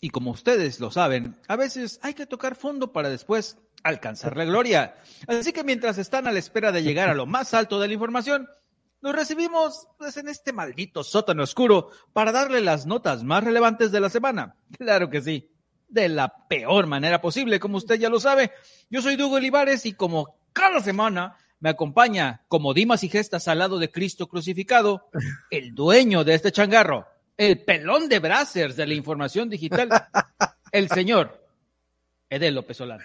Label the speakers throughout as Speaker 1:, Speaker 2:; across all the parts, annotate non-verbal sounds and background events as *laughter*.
Speaker 1: Y como ustedes lo saben, a veces hay que tocar fondo para después alcanzar la gloria. Así que mientras están a la espera de llegar a lo más alto de la información, nos recibimos pues, en este maldito sótano oscuro para darle las notas más relevantes de la semana. Claro que sí, de la peor manera posible, como usted ya lo sabe. Yo soy Dugo Olivares y como cada semana me acompaña como Dimas y Gestas al lado de Cristo crucificado, el dueño de este changarro, el pelón de brasers de la información digital, *laughs* el señor Edel López Solano.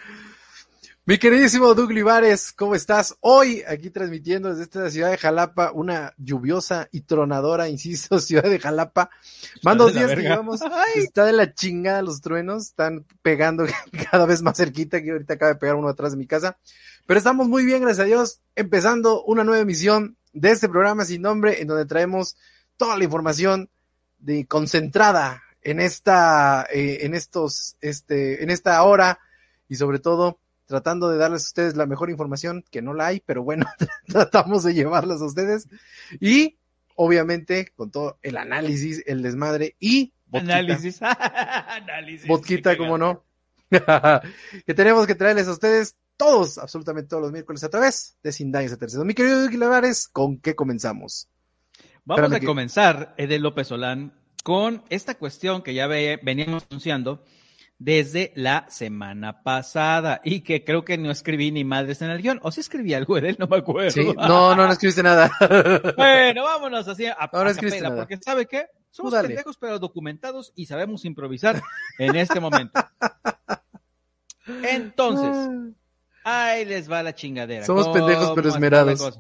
Speaker 2: Mi queridísimo Doug Livares, ¿cómo estás? Hoy aquí transmitiendo desde esta ciudad de Jalapa, una lluviosa y tronadora, insisto, *laughs* ciudad de Jalapa. Van dos días que llevamos, está de la chingada los truenos, están pegando *laughs* cada vez más cerquita, que ahorita acaba de pegar uno atrás de mi casa. Pero estamos muy bien, gracias a Dios, empezando una nueva emisión de este programa sin nombre, en donde traemos toda la información de concentrada en esta, eh, en estos, este, en esta hora y sobre todo tratando de darles a ustedes la mejor información, que no la hay, pero bueno, *laughs* tratamos de llevarlas a ustedes. Y obviamente con todo el análisis, el desmadre y.
Speaker 1: Análisis. *laughs* análisis.
Speaker 2: Vodquita, como no. *laughs* que tenemos que traerles a ustedes todos, absolutamente todos los miércoles a través de Sin Daños a Terceros. Mi querido Vicky Lavares, ¿con qué comenzamos?
Speaker 1: Vamos Espérame a que... comenzar, Edel López Solán, con esta cuestión que ya ve, veníamos anunciando desde la semana pasada y que creo que no escribí ni madres en el guion. O si escribí algo, Edel, no me acuerdo.
Speaker 2: Sí, no, no, no escribiste nada. *laughs*
Speaker 1: bueno, vámonos así a,
Speaker 2: no, no a capela,
Speaker 1: nada. porque ¿sabe qué? Somos pendejos pero documentados y sabemos improvisar en este momento. *laughs* Entonces, ahí les va la chingadera.
Speaker 2: Somos pendejos pero esmerados.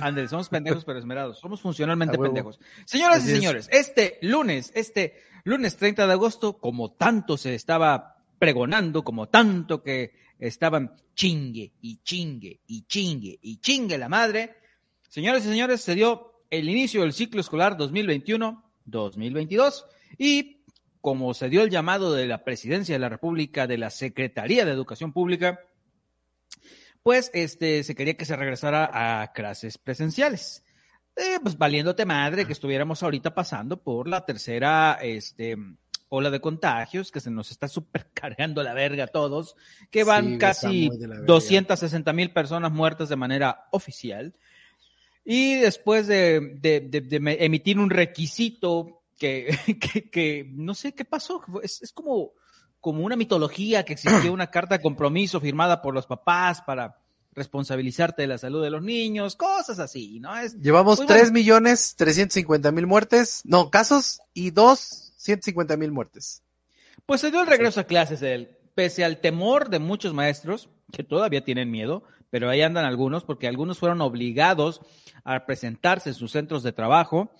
Speaker 1: André, somos pendejos pero esmerados. Somos funcionalmente pendejos. Señoras Así y señores, es. este lunes, este lunes 30 de agosto, como tanto se estaba pregonando, como tanto que estaban chingue y chingue y chingue y chingue la madre, señores y señores, se dio el inicio del ciclo escolar 2021-2022 y como se dio el llamado de la Presidencia de la República de la Secretaría de Educación Pública, pues este se quería que se regresara a clases presenciales. Eh, pues valiéndote madre que estuviéramos ahorita pasando por la tercera este, ola de contagios, que se nos está supercargando la verga a todos, que van sí, casi 260 mil personas muertas de manera oficial. Y después de, de, de, de emitir un requisito que, *laughs* que, que, no sé qué pasó, es, es como, como una mitología que existió una *clears throat* carta de compromiso firmada por los papás para responsabilizarte de la salud de los niños, cosas así, ¿no? Es,
Speaker 2: Llevamos 3 bueno. millones 350 mil muertes, no, casos y 2, 150 mil muertes.
Speaker 1: Pues se dio el regreso a clases él, pese al temor de muchos maestros, que todavía tienen miedo, pero ahí andan algunos, porque algunos fueron obligados a presentarse en sus centros de trabajo,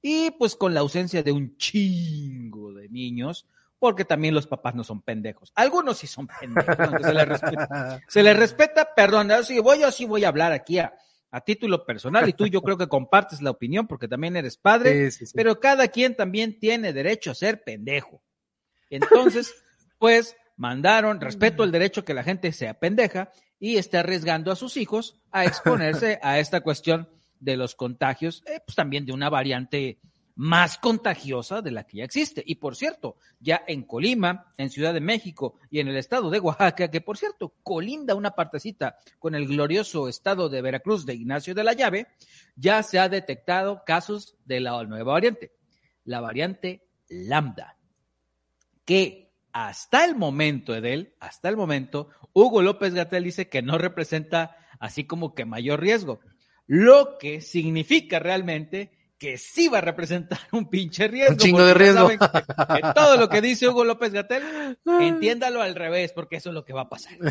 Speaker 1: y pues con la ausencia de un chingo de niños, porque también los papás no son pendejos. Algunos sí son pendejos, se les respeta. *laughs* Se les respeta, perdón, si voy, yo sí voy a hablar aquí a, a, título personal y tú yo creo que compartes la opinión porque también eres padre, sí, sí, sí. pero cada quien también tiene derecho a ser pendejo. Entonces, *laughs* pues mandaron, respeto el derecho que la gente sea pendeja y esté arriesgando a sus hijos a exponerse *laughs* a esta cuestión de los contagios, eh, pues también de una variante más contagiosa de la que ya existe. Y por cierto, ya en Colima, en Ciudad de México y en el estado de Oaxaca, que por cierto, colinda una partecita con el glorioso estado de Veracruz de Ignacio de la Llave, ya se ha detectado casos de la nueva variante, la variante lambda, que hasta el momento, Edel, hasta el momento, Hugo López Gatel dice que no representa así como que mayor riesgo, lo que significa realmente que sí va a representar *laughs* un pinche riesgo.
Speaker 2: Un chingo de riesgo.
Speaker 1: todo lo que dice Hugo López Gatel, *laughs* entiéndalo al revés, porque eso es lo que va a pasar. *laughs*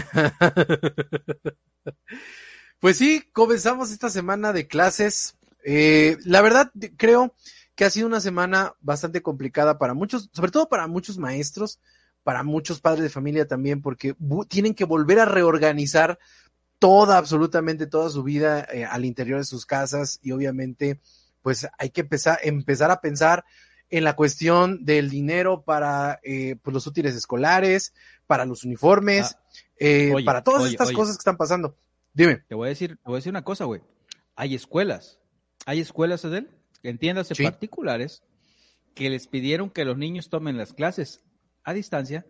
Speaker 2: Pues sí, comenzamos esta semana de clases. Eh, la verdad, creo que ha sido una semana bastante complicada para muchos, sobre todo para muchos maestros, para muchos padres de familia también, porque tienen que volver a reorganizar toda, absolutamente toda su vida eh, al interior de sus casas y obviamente pues hay que empezar, empezar a pensar en la cuestión del dinero para eh, pues, los útiles escolares, para los uniformes, ah, eh, para todas estas cosas que están pasando. Dime.
Speaker 1: Te voy a decir, te voy a decir una cosa, güey. Hay escuelas, hay escuelas, Edel, entiéndase, particulares, que les pidieron que los niños tomen las clases a distancia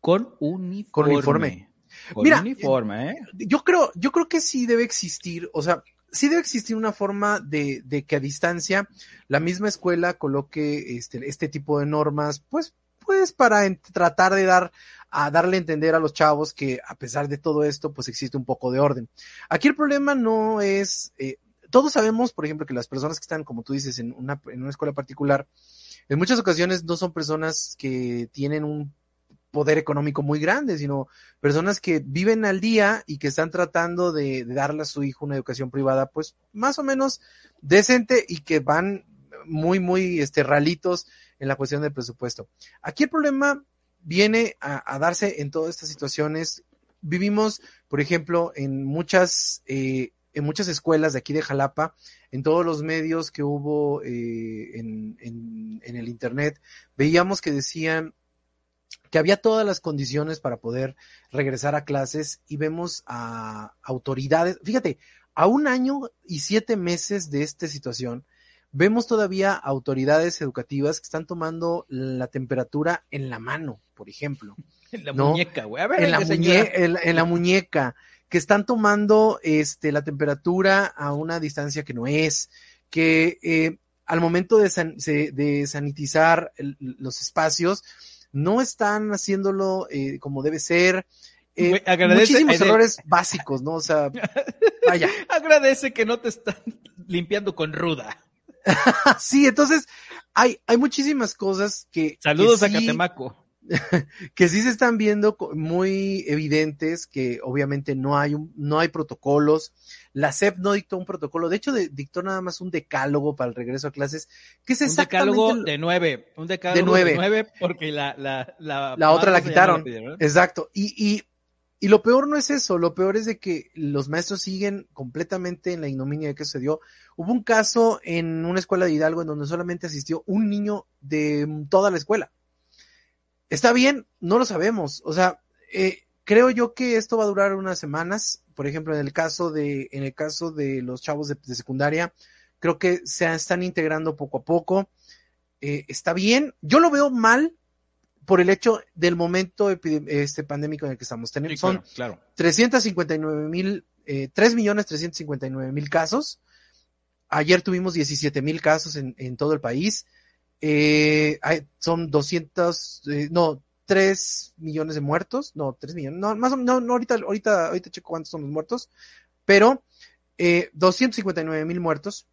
Speaker 1: con uniforme. Con uniforme.
Speaker 2: Mira, uniforme, ¿eh? Yo creo, yo creo que sí debe existir, o sea, sí debe existir una forma de, de que a distancia la misma escuela coloque este, este tipo de normas, pues, pues para tratar de dar a darle a entender a los chavos que a pesar de todo esto, pues existe un poco de orden. Aquí el problema no es, eh, todos sabemos, por ejemplo, que las personas que están, como tú dices, en una, en una escuela particular, en muchas ocasiones no son personas que tienen un poder económico muy grande, sino personas que viven al día y que están tratando de, darle a su hijo una educación privada, pues más o menos decente y que van muy, muy este, ralitos en la cuestión del presupuesto. Aquí el problema viene a, darse en todas estas situaciones. Vivimos, por ejemplo, en muchas, eh, en muchas escuelas de aquí de Jalapa, en todos los medios que hubo eh, en, en el Internet, veíamos que decían que había todas las condiciones para poder regresar a clases y vemos a autoridades, fíjate, a un año y siete meses de esta situación, vemos todavía autoridades educativas que están tomando la temperatura en la mano, por ejemplo. *laughs*
Speaker 1: En la muñeca, güey. A ver,
Speaker 2: en, la en, la muñeca, que están tomando este, la temperatura a una distancia que no es, que eh, al momento de, de sanitizar los espacios, no están haciéndolo eh, como debe ser. Eh, muchísimos errores básicos, ¿no? O sea, *laughs*
Speaker 1: vaya. Agradece que no te están limpiando con ruda. *laughs*
Speaker 2: sí, entonces hay, hay muchísimas cosas que.
Speaker 1: Saludos a Catemaco. *laughs*
Speaker 2: que sí se están viendo muy evidentes, que obviamente no hay, un, no hay protocolos. La SEP no dictó un protocolo, de hecho dictó nada más un decálogo para el regreso a clases, que es
Speaker 1: Un decálogo de nueve, un decálogo de nueve, porque la, la,
Speaker 2: la, otra la quitaron. Exacto. Y, y, y lo peor no es eso, lo peor es de que los maestros siguen completamente en la ignominia que sucedió. Hubo un caso en una escuela de Hidalgo en donde solamente asistió un niño de toda la escuela. Está bien, no lo sabemos. O sea, eh, creo yo que esto va a durar unas semanas. Por ejemplo, en el caso de, en el caso de los chavos de, secundaria, creo que se están integrando poco a poco. Eh, está bien. Yo lo veo mal por el hecho del momento este pandémico en el que estamos teniendo. Son claro, 359 mil, eh, 3 millones 359 mil casos. Ayer tuvimos 17 mil casos en, en todo el país eh, hay, son 200, eh, no, 3 millones de muertos, no, 3 millones, no, más o menos, no, ahorita, ahorita, ahorita checo cuántos son los muertos, pero eh, 259 mil muertos.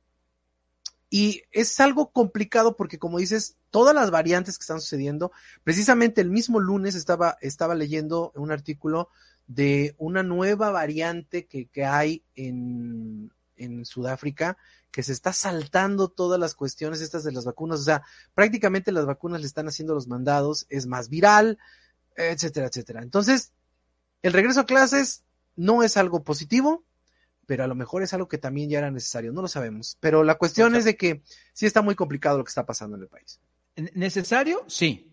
Speaker 2: Y es algo complicado porque, como dices, todas las variantes que están sucediendo, precisamente el mismo lunes estaba, estaba leyendo un artículo de una nueva variante que, que hay en, en Sudáfrica, que se está saltando todas las cuestiones estas de las vacunas, o sea, prácticamente las vacunas le están haciendo los mandados, es más viral, etcétera, etcétera. Entonces, el regreso a clases no es algo positivo, pero a lo mejor es algo que también ya era necesario, no lo sabemos. Pero la cuestión es de que sí está muy complicado lo que está pasando en el país.
Speaker 1: ¿Necesario? Sí.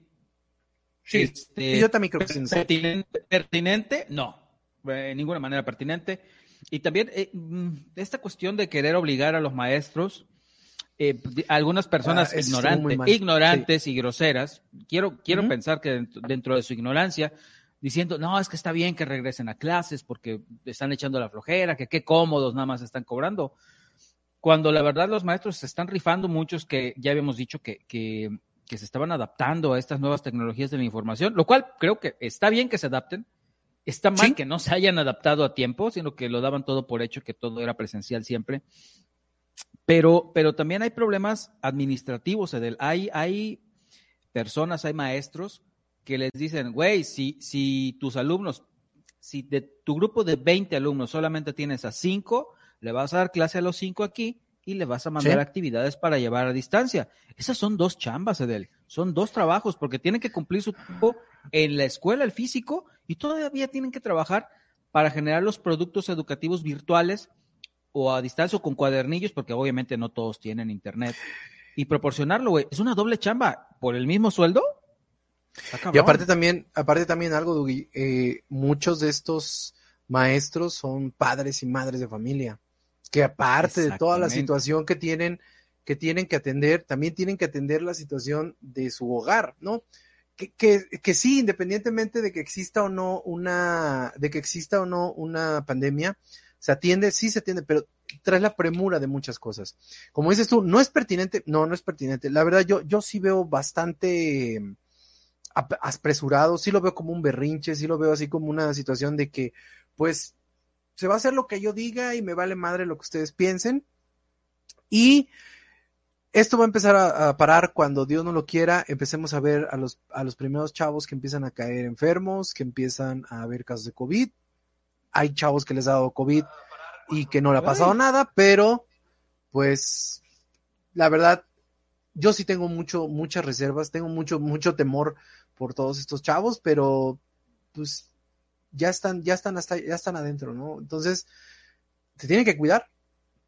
Speaker 2: Sí, este, yo también creo que es
Speaker 1: pertinente, pertinente, no, en ninguna manera pertinente. Y también eh, mm, esta cuestión de querer obligar a los maestros, eh, algunas personas ah, ignorantes, ignorantes y groseras, quiero, quiero pensar que dentro, de su ignorancia, diciendo, no, es que está bien que regresen a clases porque están echando la flojera, que qué cómodos nada más están cobrando. Cuando la verdad los maestros se están rifando muchos que ya habíamos dicho que, que que se estaban adaptando a estas nuevas tecnologías de la información, lo cual creo que está bien que se adapten. Está mal que no se hayan adaptado a tiempo, sino que lo daban todo por hecho, que todo era presencial siempre. Pero, pero también hay problemas administrativos, Edel. Hay, hay personas, hay maestros que les dicen, güey, si, si tus alumnos, si de tu grupo de 20 alumnos solamente tienes a 5, le vas a dar clase a los 5 aquí y le vas a mandar actividades para llevar a distancia. Esas son dos chambas, Edel. Son dos trabajos porque tienen que cumplir su tiempo en la escuela, el físico, y todavía tienen que trabajar para generar los productos educativos virtuales o a distancia o con cuadernillos, porque obviamente no todos tienen internet. Y proporcionarlo, güey, es una doble chamba por el mismo sueldo.
Speaker 2: Y aparte también, aparte también algo, Dugi, eh, muchos de estos maestros son padres y madres de familia que aparte de toda la situación que tienen, que tienen que atender, también tienen que atender la situación de su hogar, ¿no? Que, que, que, sí, independientemente de que exista o no una, de que exista o no una pandemia, se atiende, sí se atiende, pero trae la premura de muchas cosas. Como dices tú, no es pertinente, no, no es pertinente. La verdad, yo, yo sí veo bastante apresurado, sí lo veo como un berrinche, sí lo veo así como una situación de que, pues, se va a hacer lo que yo diga y me vale madre lo que ustedes piensen. Y esto va a empezar a, parar cuando Dios no lo quiera. Empecemos a ver a los, a los primeros chavos que empiezan a caer enfermos, que empiezan a haber casos de COVID. Hay chavos que les ha dado COVID y que no le ha pasado nada, pero pues la verdad, yo sí tengo mucho, muchas reservas, tengo mucho, mucho temor por todos estos chavos, pero pues ya están, ya están hasta, ya están adentro, ¿no? Entonces, se tienen que cuidar.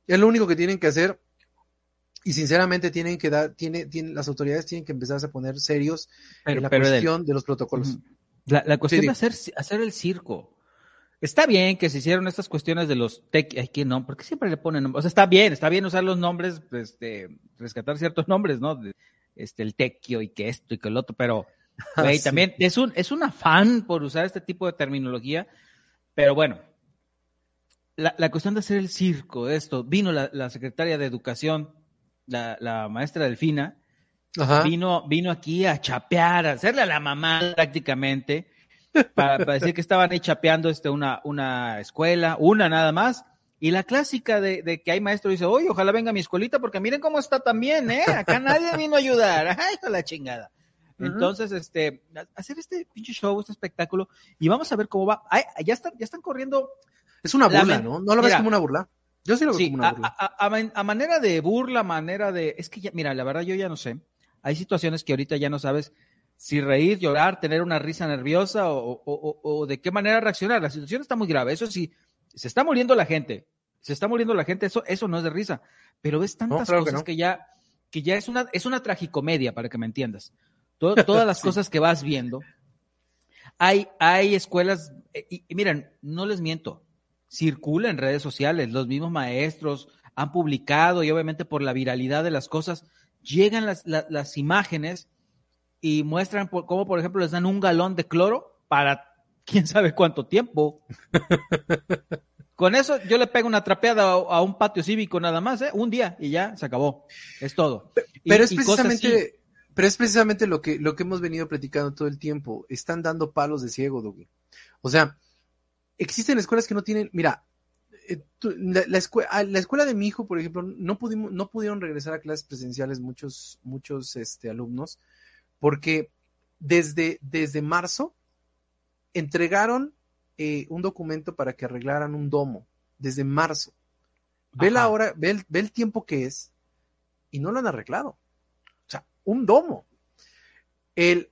Speaker 2: Es lo único que tienen que hacer. Y sinceramente tienen que dar, tiene, tiene, las autoridades tienen que empezar a poner serios en la cuestión de los protocolos.
Speaker 1: La, cuestión de hacer, hacer el circo. Está bien que se hicieron estas cuestiones de los tech, ay, que no, porque siempre le ponen nombres. O sea, está bien, está bien usar los nombres, este, rescatar ciertos nombres, ¿no? este, el tequio y que esto y que el otro, pero *laughs* Ah, también es un, es un afán por usar este tipo de terminología, pero bueno, la, cuestión de hacer el circo, esto, vino la, secretaria de Educación, la, maestra Delfina, vino, vino aquí a chapear, a hacerle a la mamá prácticamente, para, decir que estaban ahí chapeando este, una, una escuela, una nada más, y la clásica de, que hay maestro dice, oye, ojalá venga mi escuelita porque miren cómo está también, ¿eh? Acá nadie vino a ayudar. *laughs* Ay, la chingada. Entonces, este, hacer este pinche show, este espectáculo, y vamos a ver cómo va. ya están, ya están corriendo.
Speaker 2: Es una burla, ¿no? ¿No lo ves como una burla? Yo sí lo veo como una
Speaker 1: burla. A, manera de burla, manera de. Es que ya, mira, la verdad yo ya no sé. Hay situaciones que ahorita ya no sabes si reír, llorar, tener una risa nerviosa o, de qué manera reaccionar. La situación está muy grave. Eso sí, se está muriendo la gente. Se está muriendo la gente. Eso, eso no es de risa. Pero ves tantas cosas que, ya, que ya es una, es una tragicomedia, para que me entiendas *laughs* todas las cosas que vas viendo. Hay, hay escuelas, eh, y, miren, no les miento, circula en redes sociales, los mismos maestros han publicado y obviamente por la viralidad de las cosas, llegan las, las, imágenes y muestran cómo, por ejemplo, les dan un galón de cloro para quién sabe cuánto tiempo. Con eso yo le pego una trapeada a, un patio cívico nada más, ¿eh? un día y ya se acabó. Es todo.
Speaker 2: Pero es precisamente, pero es precisamente lo que, lo que hemos venido platicando todo el tiempo. Están dando palos de ciego, Doug. O sea, existen escuelas que no tienen, mira, eh, la, escuela, la, escuela de mi hijo, por ejemplo, no pudimos, no pudieron regresar a clases presenciales muchos, muchos este, alumnos, porque desde, desde marzo entregaron eh, un documento para que arreglaran un domo, desde marzo. Ve la hora, ve el, ve el tiempo que es, y no lo han arreglado un domo. El,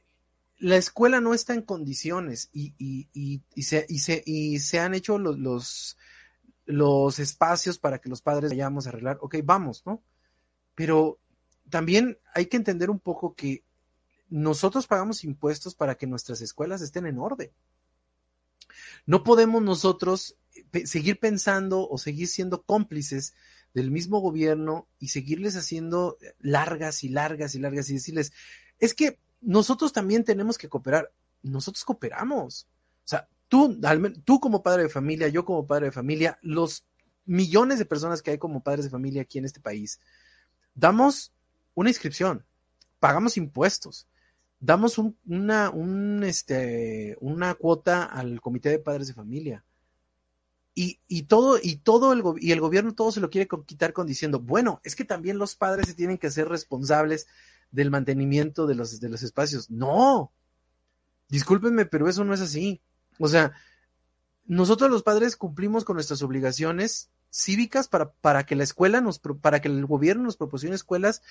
Speaker 2: la escuela no está en condiciones y, se, y se, han hecho los, los, espacios para que los padres vayamos a arreglar. Ok, vamos, ¿no? Pero también hay que entender un poco que nosotros pagamos impuestos para que nuestras escuelas estén en orden. No podemos nosotros seguir pensando o seguir siendo cómplices del mismo gobierno y seguirles haciendo largas y largas y largas y decirles, es que nosotros también tenemos que cooperar. Nosotros cooperamos. O sea, tú, tú como padre de familia, yo como padre de familia, los millones de personas que hay como padres de familia aquí en este país, damos una inscripción, pagamos impuestos, damos un, una, un, este, una cuota al comité de padres de familia. Y, y, todo, y todo el, y el gobierno todo se lo quiere quitar con diciendo, bueno, es que también los padres se tienen que ser responsables del mantenimiento de los, de los espacios. No, discúlpenme, pero eso no es así. O sea, nosotros los padres cumplimos con nuestras obligaciones cívicas para, para que la escuela nos, para que el gobierno nos proporcione escuelas,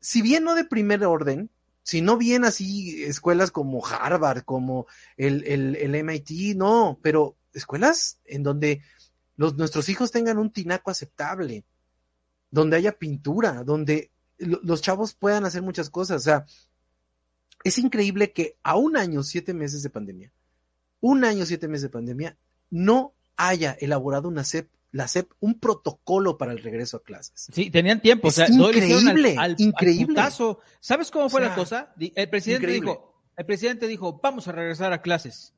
Speaker 2: si bien no de primer orden, sino bien así escuelas como Harvard, como el, el, el MIT, no, pero escuelas en donde los, nuestros hijos tengan un tinaco aceptable, donde haya pintura, donde los chavos puedan hacer muchas cosas. O sea, es increíble que a un año, siete meses de pandemia, un año, siete meses de pandemia, no haya elaborado una CEP, la CEP, un protocolo para el regreso a clases.
Speaker 1: Sí, tenían tiempo.
Speaker 2: Es increíble, increíble.
Speaker 1: ¿Sabes cómo fue la cosa? El presidente dijo, el presidente dijo, vamos a regresar a clases.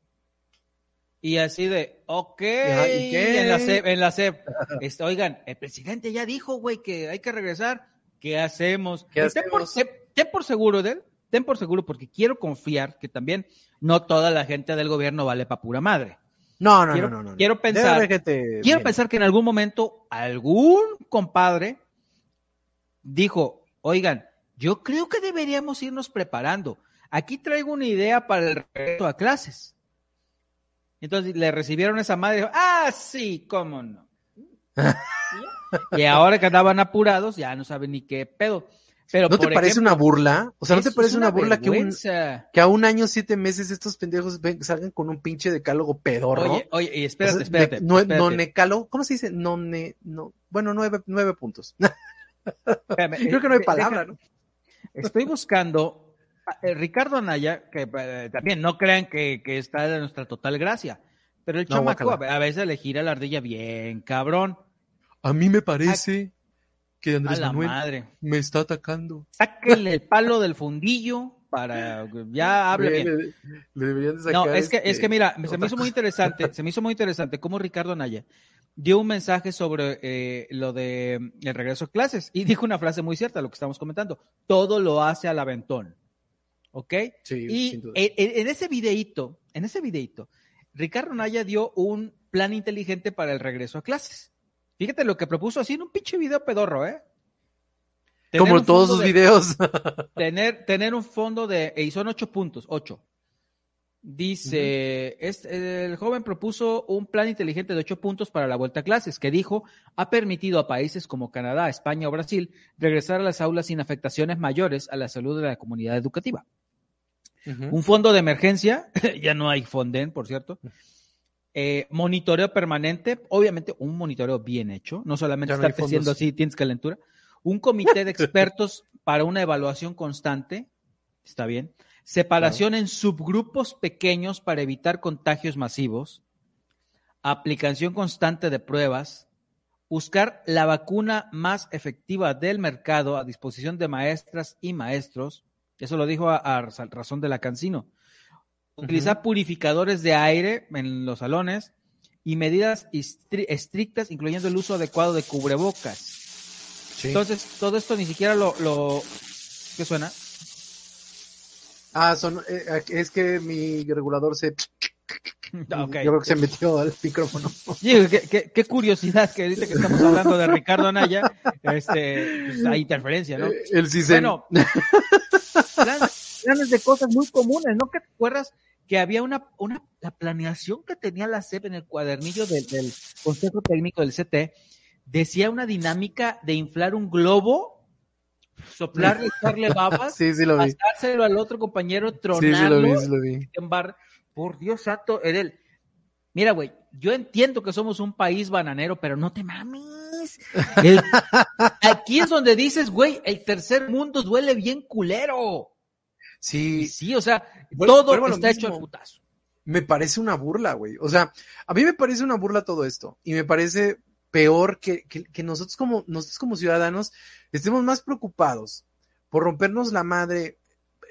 Speaker 1: Y así de, ok, en la CEP, en la CEP. Este, oigan, el presidente ya dijo, güey, que hay que regresar. ¿Qué hacemos?
Speaker 2: ¿Qué hacemos?
Speaker 1: Ten, por, ten por seguro de él, ten por seguro, porque quiero confiar que también no toda la gente del gobierno vale para pura madre.
Speaker 2: No, no,
Speaker 1: quiero,
Speaker 2: no, no, no,
Speaker 1: Quiero pensar, que te... quiero pensar que en algún momento algún compadre dijo, oigan, yo creo que deberíamos irnos preparando. Aquí traigo una idea para el regreso a clases. Entonces le recibieron esa madre y dijo, ah, sí, cómo no. *laughs* y ahora que andaban apurados, ya no saben ni qué pedo. Pero,
Speaker 2: ¿No te parece una burla? O sea, ¿no te parece una, burla que, un, que, a un año, siete meses, estos pendejos ven, salgan con un pinche decálogo pedorro?
Speaker 1: Oye, oye, y espérate, o sea, espérate,
Speaker 2: no,
Speaker 1: espérate.
Speaker 2: ¿cómo se dice? No, ne, no, bueno, nueve, nueve puntos. Espérame, *laughs* Creo que no hay palabra, ¿no?
Speaker 1: Estoy buscando eh, Ricardo Anaya, que eh, también no crean que, que, está de nuestra total gracia, pero el no, chamaco a veces le gira la ardilla bien cabrón.
Speaker 2: A mí me parece que Andrés Manuel madre. me está atacando.
Speaker 1: Sáquenle el palo del fundillo para ya *laughs* hable bien.
Speaker 2: Le, le deberían de sacar
Speaker 1: no, es que,
Speaker 2: este,
Speaker 1: es que mira, se me hizo muy interesante, *laughs* se me hizo muy interesante cómo Ricardo Anaya dio un mensaje sobre eh, lo de el regreso a clases y dijo una frase muy cierta, lo que estamos comentando. Todo lo hace al aventón. ¿Ok?
Speaker 2: Sí,
Speaker 1: y en, en, ese videíto, en ese videíto, Ricardo Naya dio un plan inteligente para el regreso a clases. Fíjate lo que propuso así en un pinche video pedorro, ¿eh?
Speaker 2: Tener Como todos sus de, videos. *laughs*
Speaker 1: tener, tener un fondo de, y son ocho puntos, ocho. Dice, uh -huh. es, el joven propuso un plan inteligente de ocho puntos para la vuelta a clases, que dijo, ha permitido a países como Canadá, España o Brasil regresar a las aulas sin afectaciones mayores a la salud de la comunidad educativa. Uh -huh. Un fondo de emergencia, *laughs* ya no hay Fonden, por cierto. Eh, monitoreo permanente, obviamente un monitoreo bien hecho, no solamente estar no diciendo así, tienes calentura. Un comité de *laughs* expertos para una evaluación constante, está bien. Separación claro. en subgrupos pequeños para evitar contagios masivos. Aplicación constante de pruebas. Buscar la vacuna más efectiva del mercado a disposición de maestras y maestros. Eso lo dijo a, a razón de la Cancino. Utilizar uh -huh. purificadores de aire en los salones y medidas estrictas, incluyendo el uso adecuado de cubrebocas. Sí. Entonces, todo esto ni siquiera lo, lo... ¿Qué suena?
Speaker 2: Ah, son, eh, es que mi regulador se... *laughs* Okay. Yo creo que se metió al micrófono.
Speaker 1: Sí, qué, qué, qué, curiosidad que ahorita que estamos hablando de Ricardo Anaya, este, pues hay interferencia, ¿no?
Speaker 2: El sí
Speaker 1: Bueno, planes, planes, de cosas muy comunes, ¿no? ¿Qué te acuerdas que había una, una, la planeación que tenía la CEP en el cuadernillo del, del Consejo Técnico del CT, decía una dinámica de inflar un globo soplarle, echarle babas, *laughs*
Speaker 2: sí, sí lo vi.
Speaker 1: pasárselo al otro compañero, tronarlo,
Speaker 2: sí, sí lo vi, sí lo vi.
Speaker 1: Por Dios santo, Edel, mira, güey, yo entiendo que somos un país bananero, pero no te mames. El... *laughs* aquí es donde dices, güey, el tercer mundo duele bien culero.
Speaker 2: Sí.
Speaker 1: Sí, o sea, bueno, todo bueno, está hecho al putazo.
Speaker 2: Me parece una burla, güey. O sea, a mí me parece una burla todo esto. Y me parece peor que, que, que, nosotros como nosotros como ciudadanos estemos más preocupados por rompernos la madre.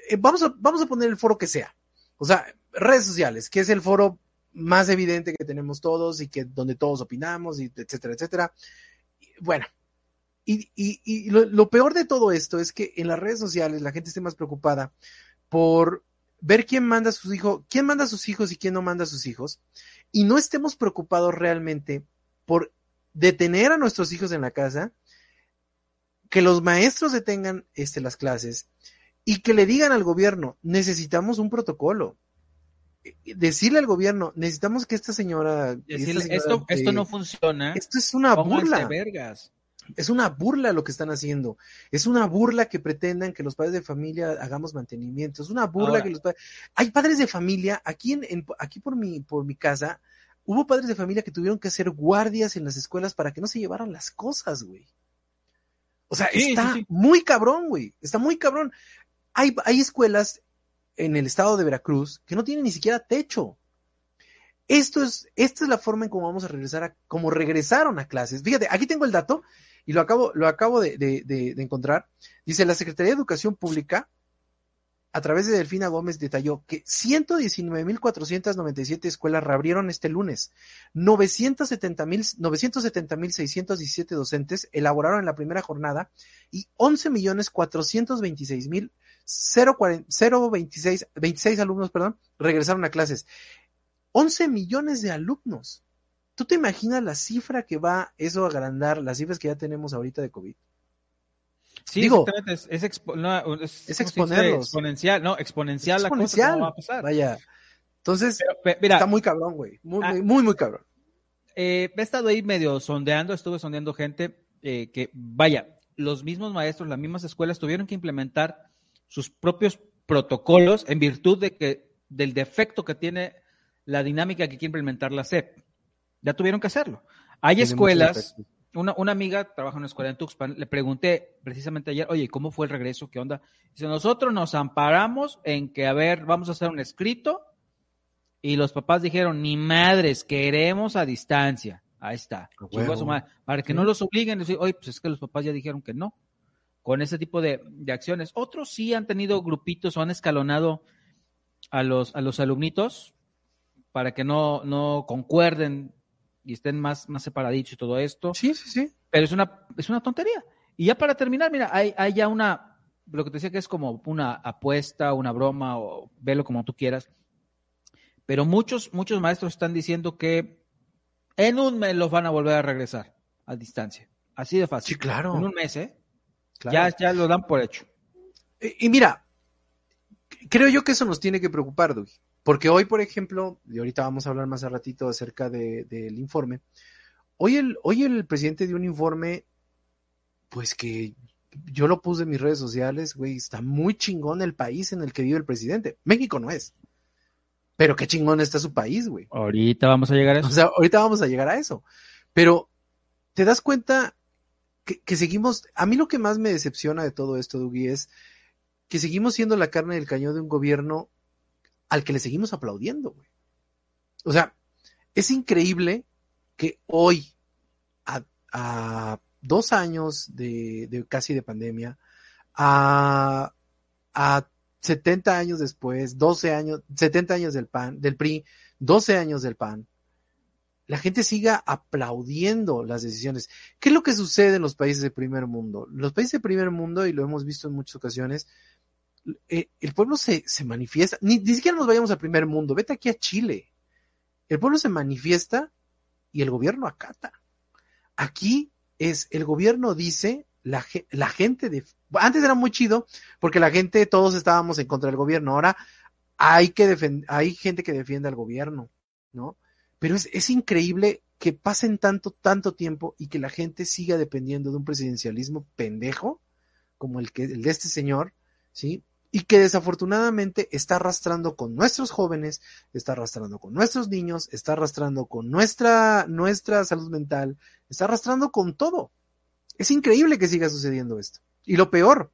Speaker 2: Eh, vamos, a, vamos a poner el foro que sea. O sea, redes sociales, que es el foro más evidente que tenemos todos y que donde todos opinamos, y etcétera, etcétera. Bueno, Y, lo, peor de todo esto es que en las redes sociales la gente esté más preocupada por ver quién manda a sus hijos, quién manda a sus hijos y quién no manda a sus hijos, y no estemos preocupados realmente por detener a nuestros hijos en la casa, que los maestros detengan este, las clases y que le digan al gobierno, necesitamos un protocolo. Decirle al gobierno, necesitamos que esta señora...
Speaker 1: Decirle,
Speaker 2: esta señora
Speaker 1: esto,
Speaker 2: de-
Speaker 1: esto no funciona.
Speaker 2: esto es una burla.
Speaker 1: vergas.
Speaker 2: Es una burla lo que están haciendo. Es una burla que pretendan que los padres de familia hagamos mantenimiento. Es una burla
Speaker 1: Ahora.
Speaker 2: que los padres. Hay padres de familia aquí en, en- aquí por mi por mi casa. Hubo padres de familia que tuvieron que hacer guardias en las escuelas para que no se llevaran las cosas, güey. O sea,
Speaker 1: Sí,
Speaker 2: está
Speaker 1: sí, sí.
Speaker 2: muy cabrón, güey. Está muy cabrón. Hay, hay escuelas en el estado de Veracruz que no tienen ni siquiera techo. Esto es, esta es la forma en cómo vamos a regresar a, como regresaron a clases. Fíjate, aquí tengo el dato y lo acabo, lo acabo de, de- de- encontrar. Dice, la Secretaría de Educación Pública, a través de Delfina Gómez, detalló que 119.497 escuelas reabrieron este lunes. 970.000 970.617 docentes elaboraron en la primera jornada y 11.426.000 026 26 alumnos, perdón, regresaron a clases. 11 millones de alumnos. ¿Tú te imaginas la cifra que va eso a agrandar, las cifras que ya tenemos ahorita de COVID?
Speaker 1: Sí,
Speaker 2: Digo,
Speaker 1: exactamente, es, es, expo- no, es-
Speaker 2: es
Speaker 1: ¿cómo se dice?
Speaker 2: exponerlos.
Speaker 1: Exponencial, no, exponencial,
Speaker 2: exponencial.
Speaker 1: la cosa, ¿cómo va a pasar?
Speaker 2: Vaya. Entonces,
Speaker 1: Pero, mira,
Speaker 2: está muy cabrón, güey. Muy,
Speaker 1: Ah.
Speaker 2: muy, muy, muy cabrón.
Speaker 1: eh, he estado ahí medio sondeando, estuve sondeando gente eh, que, vaya, los mismos maestros, las mismas escuelas tuvieron que implementar sus propios protocolos en virtud de que del defecto que tiene la dinámica que quiere implementar la SEP. Ya tuvieron que hacerlo. Hay
Speaker 2: Tiene
Speaker 1: escuelas, una, una amiga trabaja en una escuela en Tuxpan, le pregunté precisamente ayer, oye, ¿cómo fue el regreso? ¿Qué onda? Dice, nosotros nos amparamos en que, a ver, vamos a hacer un escrito y los papás dijeron, ni madres, queremos a distancia. Ahí está.
Speaker 2: A
Speaker 1: su madre. Para que
Speaker 2: Sí.
Speaker 1: no los obliguen, decir, oye, pues es que los papás ya dijeron que no. Con ese tipo de, de acciones. Otros sí han tenido grupitos o han escalonado a los, a los alumnitos para que no, no concuerden y estén más, más separaditos y todo esto.
Speaker 2: Sí, sí, sí.
Speaker 1: Pero es una, es una tontería. Y ya para terminar, mira, hay, hay ya una, lo que te decía que es como una apuesta, una broma, o velo como tú quieras. Pero muchos, muchos maestros están diciendo que en un mes los van a volver a regresar a distancia. Así de fácil.
Speaker 2: Sí, claro.
Speaker 1: En un mes, ¿eh?
Speaker 2: Claro.
Speaker 1: Ya, ya lo dan por hecho.
Speaker 2: Y, y mira, creo yo que eso nos tiene que preocupar, Doug. Porque hoy, por ejemplo, y ahorita vamos a hablar más a ratito acerca de- del informe. Hoy el, hoy el presidente dio un informe, pues que yo lo puse en mis redes sociales, güey, está muy chingón el país en el que vive el presidente. México no es. Pero qué chingón está su país, güey.
Speaker 1: Ahorita vamos a llegar a eso.
Speaker 2: O sea, ahorita vamos a llegar a eso. Pero te das cuenta que, seguimos. A mí lo que más me decepciona de todo esto, Dougie, es que seguimos siendo la carne del cañón de un gobierno al que le seguimos aplaudiendo, güey. O sea, es increíble que hoy, a, a dos años de, de casi de pandemia, a, a 70 años después, 12 años, 70 años del PAN, del PRI, 12 años del PAN, la gente siga aplaudiendo las decisiones. ¿Qué es lo que sucede en los países de primer mundo? Los países de primer mundo, y lo hemos visto en muchas ocasiones, eh, el pueblo se, se manifiesta, ni, ni siquiera nos vayamos al primer mundo, vete aquí a Chile. El pueblo se manifiesta y el gobierno acata. Aquí es, el gobierno dice, la, la gente de... Antes era muy chido porque la gente, todos estábamos en contra del gobierno. Ahora hay que hay gente que defiende al gobierno, ¿no? Pero es, es increíble que pasen tanto, tanto tiempo y que la gente siga dependiendo de un presidencialismo pendejo como el que el de este señor, ¿sí? Y que desafortunadamente está arrastrando con nuestros jóvenes, está arrastrando con nuestros niños, está arrastrando con nuestra, nuestra salud mental, está arrastrando con todo. Es increíble que siga sucediendo esto. Y lo peor,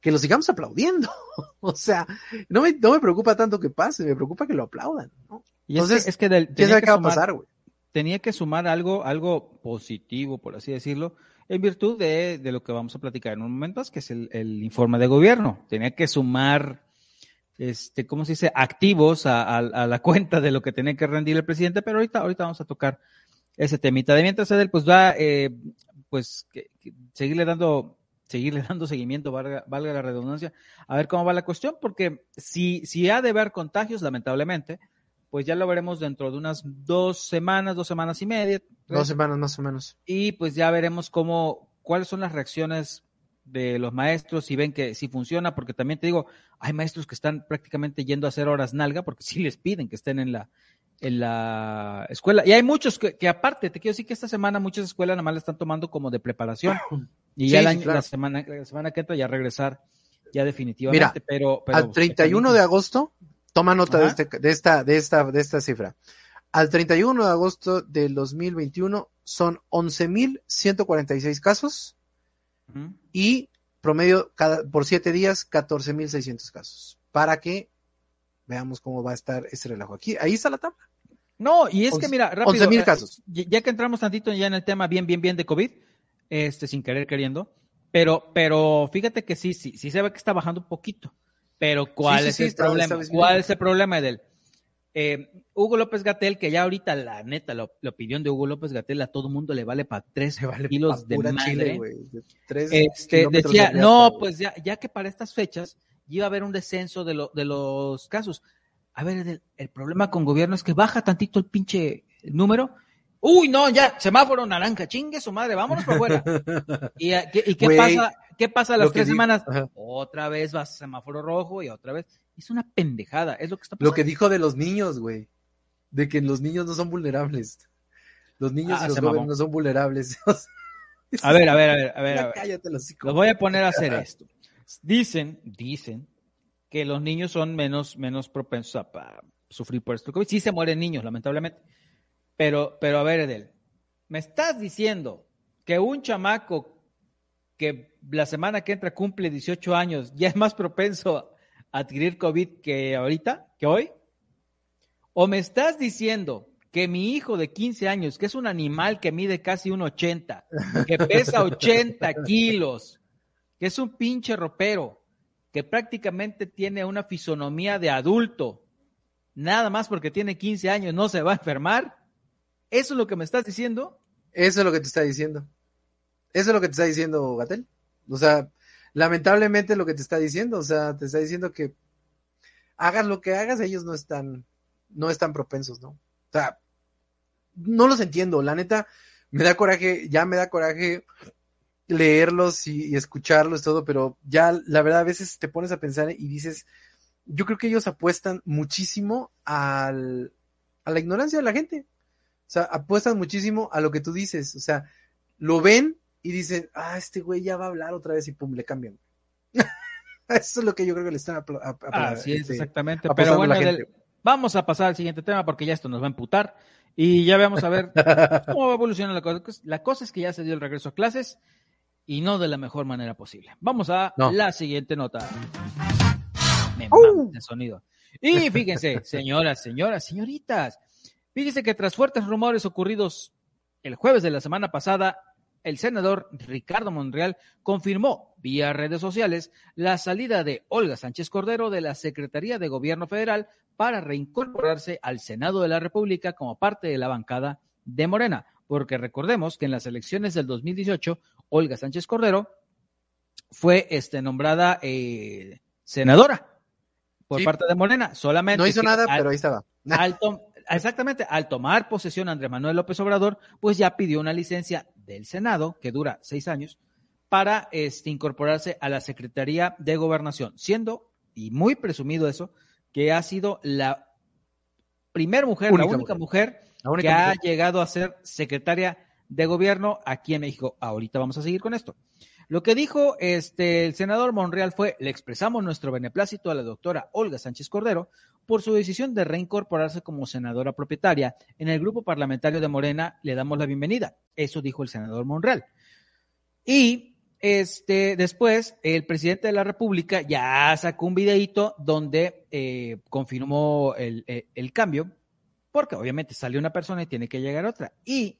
Speaker 2: que lo sigamos aplaudiendo. *laughs* o sea, no me, no me preocupa tanto que pase, me preocupa que lo aplaudan, ¿no?
Speaker 1: Y es
Speaker 2: Entonces,
Speaker 1: que, es que del-
Speaker 2: ¿Quién
Speaker 1: tenía
Speaker 2: sabe
Speaker 1: que
Speaker 2: qué va a pasar, güey?
Speaker 1: tenía que sumar algo, algo positivo, por así decirlo, en virtud de, de lo que vamos a platicar en un momento más, que es el, el informe de gobierno. Tenía que sumar, este, ¿cómo se dice?, activos a, a- a la *laughs* cuenta de lo que tenía que rendir el presidente, pero ahorita, ahorita vamos a tocar ese temita. De mientras, Edel, pues va, eh, pues seguirle dando seguirle *laughs* dando seguimiento, valga, valga, la redundancia, a ver cómo va la cuestión, porque si, si ha de haber contagios, lamentablemente, pues ya lo veremos dentro de unas dos semanas, dos semanas y media.
Speaker 2: Dos semanas más o menos.
Speaker 1: Y pues ya veremos cómo, cuáles son las reacciones de los maestros, si ven que si funciona, porque también te digo, hay maestros que están prácticamente yendo a hacer horas nalga, porque sí les piden que estén en la, en la escuela. Y hay muchos que, que aparte, te quiero decir que esta semana muchas escuelas nada más la están tomando como de preparación. *clears throat* Y ya la, semana, la semana que entra ya regresar ya definitivamente. pero,
Speaker 2: pero, al 31 de agosto, toma nota de, este, de, esta, de, esta, de esta cifra. Al 31 de agosto del 2021 son 11.146 casos y promedio cada, por siete días 14.600 casos. Para que veamos cómo va a estar ese relajo. Aquí, ahí está la tabla.
Speaker 1: No, y es que mira,
Speaker 2: rápido. 11.000 eh, casos.
Speaker 1: Ya que entramos tantito ya en el tema bien, bien, bien de COVID, este, sin querer queriendo. Pero, pero fíjate que sí, sí, sí se ve que está bajando un poquito. Pero ¿cuál es el problema? ¿Cuál es el problema de Eh, Hugo López Gatel, que ya ahorita la neta, la, opinión de Hugo López Gatel a todo mundo le vale para tres kilos de madre. este, decía, no, pues ya, ya que para estas fechas iba a haber un descenso de, lo, de los casos. A ver, el, el, problema con gobierno es que baja tantito el pinche número Uy, no, ya, semáforo naranja, chingue su madre, vámonos por fuera. *laughs* ¿Y, qué, pasa? ¿Qué pasa las tres semanas? Otra vez vas a semáforo rojo y otra vez. Es una pendejada, es lo que está pasando.
Speaker 2: Lo que dijo de los niños, güey. De que los niños no son vulnerables. Los niños ah, y los jóvenes no son vulnerables. *laughs*
Speaker 1: a ver, a ver, a ver, a ver. A ver. Cállate los Los voy a poner a hacer *laughs* esto. Dicen, dicen que los niños son menos, menos propensos a, sufrir por esto. Sí se mueren niños, lamentablemente pero, pero a ver, Edel, ¿me estás diciendo que un chamaco que la semana que entra cumple 18 años ya es más propenso a adquirir COVID que ahorita, que hoy? ¿O me estás diciendo que mi hijo de 15 años, que es un animal que mide casi un 80, que pesa 80 kilos, que es un pinche ropero, que prácticamente tiene una fisonomía de adulto, nada más porque tiene 15 años, no se va a enfermar? ¿Eso es lo que me estás diciendo?
Speaker 2: Eso es lo que te está diciendo. Eso es lo que te está diciendo Gatel. O sea, lamentablemente lo que te está diciendo, o sea, te está diciendo que hagas lo que hagas, ellos no están, no están propensos, ¿no? O sea, no los entiendo, la neta, me da coraje, ya me da coraje leerlos y, y, escucharlos todo, pero ya la verdad a veces te pones a pensar y dices, yo creo que ellos apuestan muchísimo al, a la ignorancia de la gente. O sea, apuestan muchísimo a lo que tú dices. O sea, lo ven y dicen, ah, este güey ya va a hablar otra vez y pum, le cambian. *laughs* Eso es lo que yo creo que le están a,
Speaker 1: Así es, este, exactamente. Pero bueno, vamos a pasar al siguiente tema porque ya esto nos va a emputar. Y ya vamos a ver *laughs* cómo va a evolucionar la cosa. La cosa es que ya se dio el regreso a clases y no de la mejor manera posible. Vamos a la siguiente nota. Me uh. el sonido. Y fíjense, *laughs* señoras, señoras, señoritas, Fíjese que tras fuertes rumores ocurridos el jueves de la semana pasada, el senador Ricardo Monreal confirmó vía redes sociales la salida de Olga Sánchez Cordero de la Secretaría de Gobierno Federal para reincorporarse al Senado de la República como parte de la bancada de Morena, porque recordemos que en las elecciones del 2018 Olga Sánchez Cordero fue este, nombrada eh, senadora por parte de Morena, solamente
Speaker 2: no hizo nada, pero ahí estaba.
Speaker 1: Exactamente, al tomar posesión Andrés Manuel López Obrador, pues ya pidió una licencia del Senado, que dura seis años, para este, incorporarse a la Secretaría de Gobernación, siendo, y muy presumido eso, que ha sido la primera mujer, la única mujer, que ha llegado a ser secretaria de gobierno aquí en México. Ahorita vamos a seguir con esto. Lo que dijo este, el senador Monreal fue, le expresamos nuestro beneplácito a la doctora Olga Sánchez Cordero por su decisión de reincorporarse como senadora propietaria. En el grupo parlamentario de Morena le damos la bienvenida. Eso dijo el senador Monreal. Y este, después, el presidente de la República ya sacó un videíto donde eh, confirmó el, el cambio, porque obviamente salió una persona y tiene que llegar otra. Y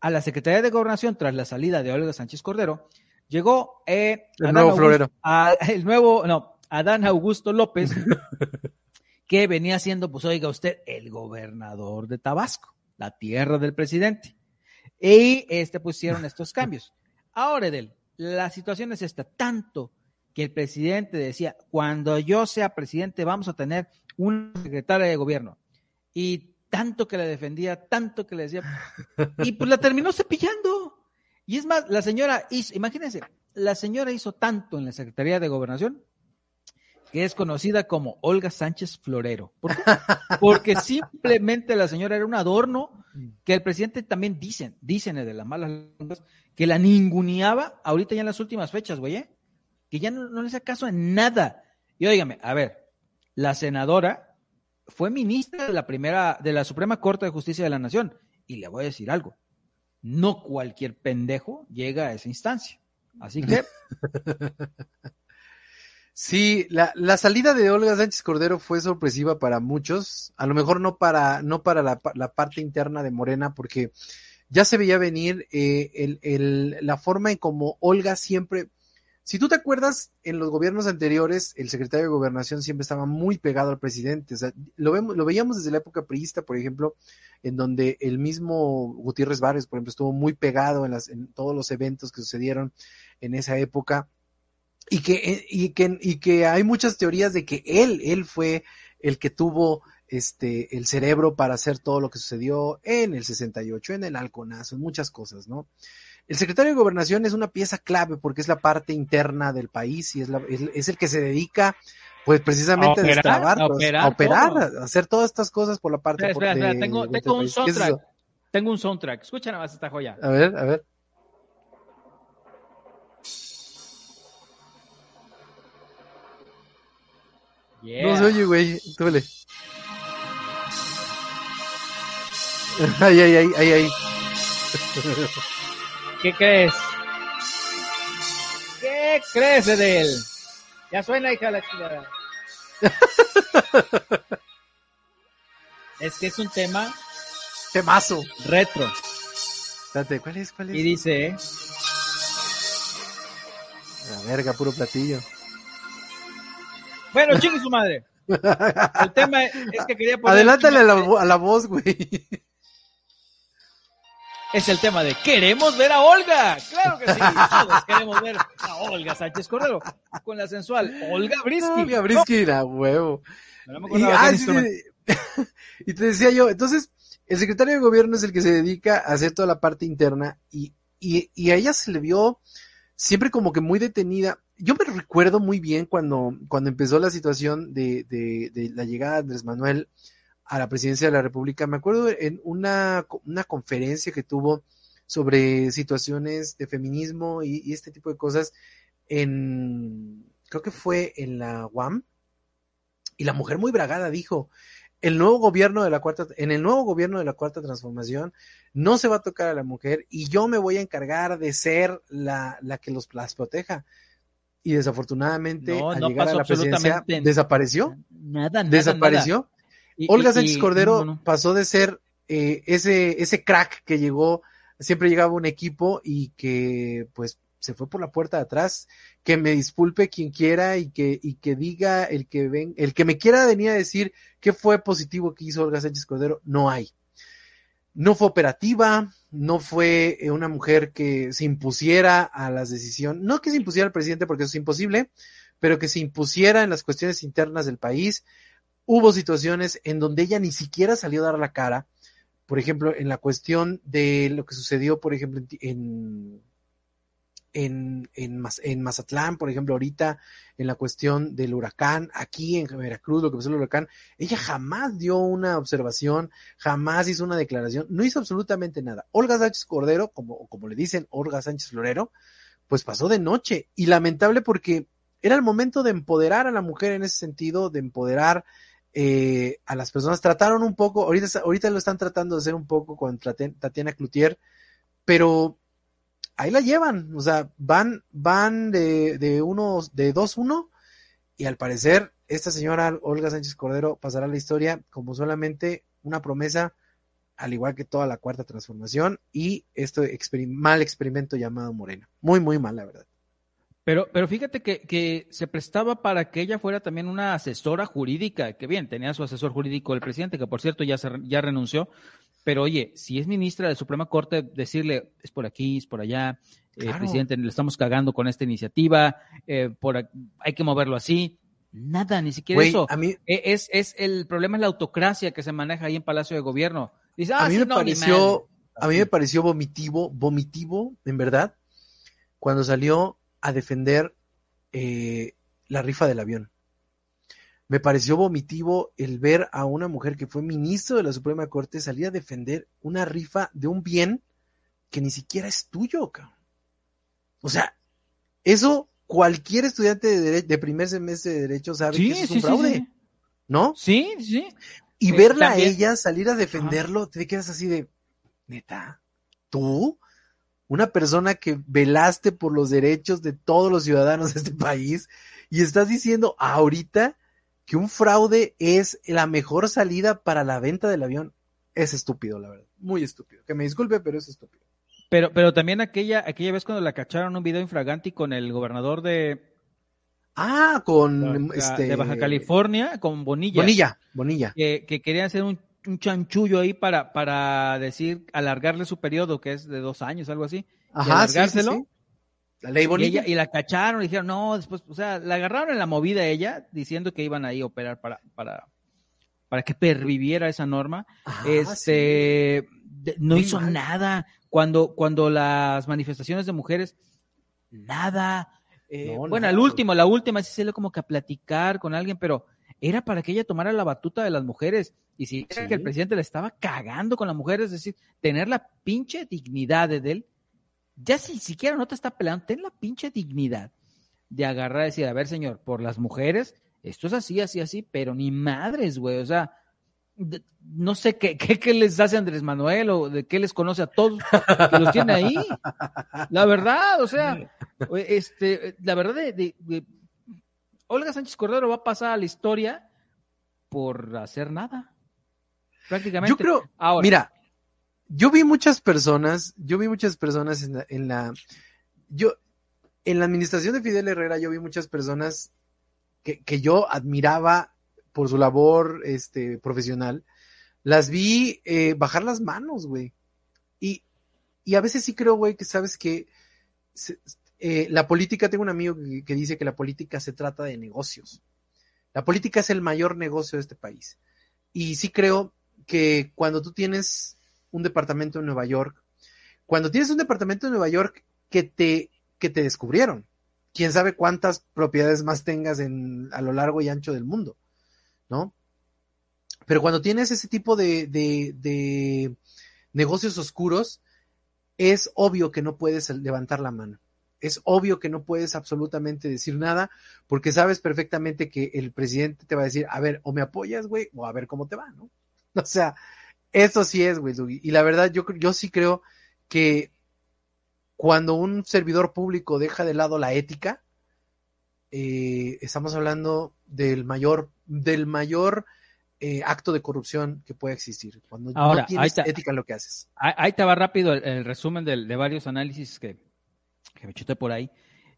Speaker 1: a la Secretaría de Gobernación, tras la salida de Olga Sánchez Cordero, Llegó
Speaker 2: eh, el nuevo florero.
Speaker 1: el nuevo, no, Adán Augusto López, *laughs* que venía siendo, pues oiga usted, el gobernador de Tabasco, la tierra del presidente. Y este pusieron estos cambios. Ahora, Edel, la situación es esta, tanto que el presidente decía, cuando yo sea presidente vamos a tener un secretario de gobierno. Y tanto que le defendía, tanto que le decía, y pues la terminó cepillando. Y es más, la señora hizo, imagínense, la señora hizo tanto en la Secretaría de Gobernación que es conocida como Olga Sánchez Florero. ¿Por qué? *laughs* Porque simplemente la señora era un adorno que el presidente también dicen, dicen de las malas lenguas, que la ninguneaba ahorita ya en las últimas fechas, güey, ¿eh? que ya no, no le hace caso en nada. Y óigame, a ver, la senadora fue ministra de la primera, de la Suprema Corte de Justicia de la Nación. Y le voy a decir algo. No cualquier pendejo llega a esa instancia. Así que. *laughs*
Speaker 2: Sí, la, la, salida de Olga Sánchez Cordero fue sorpresiva para muchos, a lo mejor no para, no para la, la parte interna de Morena, porque ya se veía venir eh, el, el, la forma en como Olga siempre, si tú te acuerdas, en los gobiernos anteriores, el secretario de Gobernación siempre estaba muy pegado al presidente. O sea, lo, vemos, lo veíamos desde la época priista, por ejemplo, en donde el mismo Gutiérrez Barrios, por ejemplo, estuvo muy pegado en, las, en todos los eventos que sucedieron en esa época. Y que, y que, y que hay muchas teorías de que él, él fue el que tuvo este, el cerebro para hacer todo lo que sucedió en el 68, en el halconazo, en muchas cosas, ¿no? El secretario de Gobernación es una pieza clave porque es la parte interna del país y es, la, es, es el que se dedica, pues precisamente a, operar, a destrabar, a operar, a, operar a, hacer todas estas cosas por la parte
Speaker 1: espera, espera,
Speaker 2: de.
Speaker 1: Tengo,
Speaker 2: de,
Speaker 1: tengo un soundtrack. Tengo un soundtrack. Escucha nada más esta joya.
Speaker 2: A ver, a ver. Yeah. No se oye, güey. *laughs* Ay, ay, ay, ay, ay. *laughs*
Speaker 1: ¿Qué crees? ¿Qué crees de él? Ya suena, hija de la chingada. es que es un tema.
Speaker 2: Temazo.
Speaker 1: Retro.
Speaker 2: Espérate, ¿cuál es? ¿Cuál es?
Speaker 1: Y dice.
Speaker 2: La verga, puro platillo.
Speaker 1: Bueno, chingue su madre. *laughs* El tema es que quería poner.
Speaker 2: Adelántale a la, a la voz, güey
Speaker 1: es el tema de queremos ver a Olga. Claro que sí, todos queremos ver a Olga Sánchez Cordero con la sensual Olga Brisky.
Speaker 2: Olga Brisky, la huevo. No y, ah, sí, *laughs* y te decía yo, entonces, el secretario de gobierno es el que se dedica a hacer toda la parte interna y, y, y a ella se le vio siempre como que muy detenida. Yo me recuerdo muy bien cuando, cuando empezó la situación de, de, de la llegada de Andrés Manuel a la presidencia de la República. Me acuerdo en una, una conferencia que tuvo sobre situaciones de feminismo y, y, este tipo de cosas en, creo que fue en la UAM, y la mujer muy bragada dijo, el nuevo gobierno de la cuarta, en el nuevo gobierno de la cuarta transformación no se va a tocar a la mujer y yo me voy a encargar de ser la, la que los, las proteja. Y desafortunadamente, no, al no llegar a la presidencia, desapareció.
Speaker 1: Nada, nada.
Speaker 2: Desapareció.
Speaker 1: Nada.
Speaker 2: Y, Olga Sánchez Cordero no, no. pasó de ser eh, ese, ese crack que llegó, siempre llegaba un equipo y que pues se fue por la puerta de atrás, que me disculpe quien quiera y que, y que diga el que ven, el que me quiera venir a decir qué fue positivo que hizo Olga Sánchez Cordero, no hay. No fue operativa, no fue eh, una mujer que se impusiera a las decisiones, no que se impusiera al presidente porque eso es imposible, pero que se impusiera en las cuestiones internas del país, hubo situaciones en donde ella ni siquiera salió a dar la cara, por ejemplo, en la cuestión de lo que sucedió, por ejemplo, en, en, en, en Mazatlán, por ejemplo, ahorita, en la cuestión del huracán, aquí en Veracruz, lo que pasó el huracán, ella jamás dio una observación, jamás hizo una declaración, no hizo absolutamente nada. Olga Sánchez Cordero, como, como le dicen, Olga Sánchez Florero, pues pasó de noche y lamentable porque era el momento de empoderar a la mujer en ese sentido, de empoderar eh, a las personas. Trataron un poco, ahorita, ahorita lo están tratando de hacer un poco con Tatiana Cloutier, pero ahí la llevan, o sea, van, van de, de unos, de 2-1, y al parecer, esta señora Olga Sánchez Cordero pasará la historia como solamente una promesa, al igual que toda la cuarta transformación, y este mal experimento llamado Morena. Muy, muy mal, la verdad.
Speaker 1: Pero, pero fíjate que, que, se prestaba para que ella fuera también una asesora jurídica, que bien, tenía su asesor jurídico el presidente, que por cierto ya, se, ya renunció, pero oye, si es ministra de Suprema Corte, decirle, es por aquí, es por allá, eh, presidente, le estamos cagando con esta iniciativa, eh, por, hay que moverlo así. Nada, ni siquiera eso.
Speaker 2: A mí,
Speaker 1: e, es, es el problema es la autocracia que se maneja ahí en Palacio de Gobierno. Dice, ah,
Speaker 2: a mí
Speaker 1: sí,
Speaker 2: me
Speaker 1: no,
Speaker 2: pareció, a mí me pareció vomitivo, vomitivo, en verdad, cuando salió a defender eh, la rifa del avión. Me pareció vomitivo el ver a una mujer que fue ministro de la Suprema Corte salir a defender una rifa de un bien que ni siquiera es tuyo, cabrón. O sea, eso cualquier estudiante de, de primer semestre de Derecho sabe
Speaker 1: Sí,
Speaker 2: que eso es un
Speaker 1: sí,
Speaker 2: fraude,
Speaker 1: sí.
Speaker 2: ¿no?
Speaker 1: Sí, sí.
Speaker 2: Y
Speaker 1: Eh,
Speaker 2: verla
Speaker 1: también-
Speaker 2: a ella salir a defenderlo, te quedas así de, neta, tú, una persona que velaste por los derechos de todos los ciudadanos de este país y estás diciendo ahorita que un fraude es la mejor salida para la venta del avión. Es estúpido, la verdad. Muy estúpido. Que me disculpe, pero es estúpido.
Speaker 1: Pero, pero también aquella, aquella vez cuando la cacharon un video infraganti con el gobernador de,
Speaker 2: Ah, con
Speaker 1: de-
Speaker 2: este
Speaker 1: de Baja California, con Bonilla,
Speaker 2: Bonilla, Bonilla.
Speaker 1: que, que quería hacer un, un chanchullo ahí para, para decir, alargarle su periodo, que es de dos años, algo así.
Speaker 2: Ajá, sí, sí,
Speaker 1: alargárselo.
Speaker 2: sí. La ley
Speaker 1: Y, ella, y la cacharon y dijeron, no, después, o sea, la agarraron en la movida ella, diciendo que iban ahí a operar para, para, para que perviviera esa norma.
Speaker 2: Ah,
Speaker 1: este de- no
Speaker 2: Muy
Speaker 1: hizo
Speaker 2: mal.
Speaker 1: nada cuando cuando las manifestaciones de mujeres nada Eh,
Speaker 2: No,
Speaker 1: bueno al último la última sí se le como que a platicar con alguien pero era para que ella tomara la batuta de las mujeres y si era
Speaker 2: Sí.
Speaker 1: que el presidente le estaba cagando con las mujeres es decir tener la pinche dignidad de él ya si siquiera no te está peleando ten la pinche dignidad de agarrar y decir a ver señor por las mujeres esto es así así así pero ni madres güey o sea no sé qué, qué, qué les hace Andrés Manuel o de qué les conoce a todos que los tiene ahí. La verdad, o sea, *laughs* este, la verdad de, de- de- Olga Sánchez Cordero va a pasar a la historia por hacer nada. Prácticamente.
Speaker 2: Yo creo,
Speaker 1: Ahora,
Speaker 2: Mira, yo vi muchas personas, yo vi muchas personas en la, en la, yo, en la administración de Fidel Herrera, yo vi muchas personas que, que yo admiraba por su labor, este, profesional. Las vi eh, bajar las manos, güey. Y, y a veces sí creo, güey, que sabes que se- eh, la política, tengo un amigo que, dice que la política se trata de negocios. La política es el mayor negocio de este país. Y sí creo que cuando tú tienes un departamento en Nueva York, cuando tienes un departamento en Nueva York que te, que te descubrieron, quién sabe cuántas propiedades más tengas en, a lo largo y ancho del mundo, ¿no? Pero cuando tienes ese tipo de, de negocios oscuros, es obvio que no puedes levantar la mano. Es obvio que no puedes absolutamente decir nada porque sabes perfectamente que el presidente te va a decir, a ver, o me apoyas, güey, o a ver cómo te va, ¿no? *laughs* O sea, eso sí es, güey. Y la verdad, yo, yo sí creo que cuando un servidor público deja de lado la ética, eh, estamos hablando del mayor, del mayor eh, acto de corrupción que puede existir. Cuando
Speaker 1: Ahora,
Speaker 2: no tienes
Speaker 1: ahí está.
Speaker 2: ética en lo que haces.
Speaker 1: ahí, ahí te va rápido el, el resumen de, varios análisis que, que me chuté por ahí.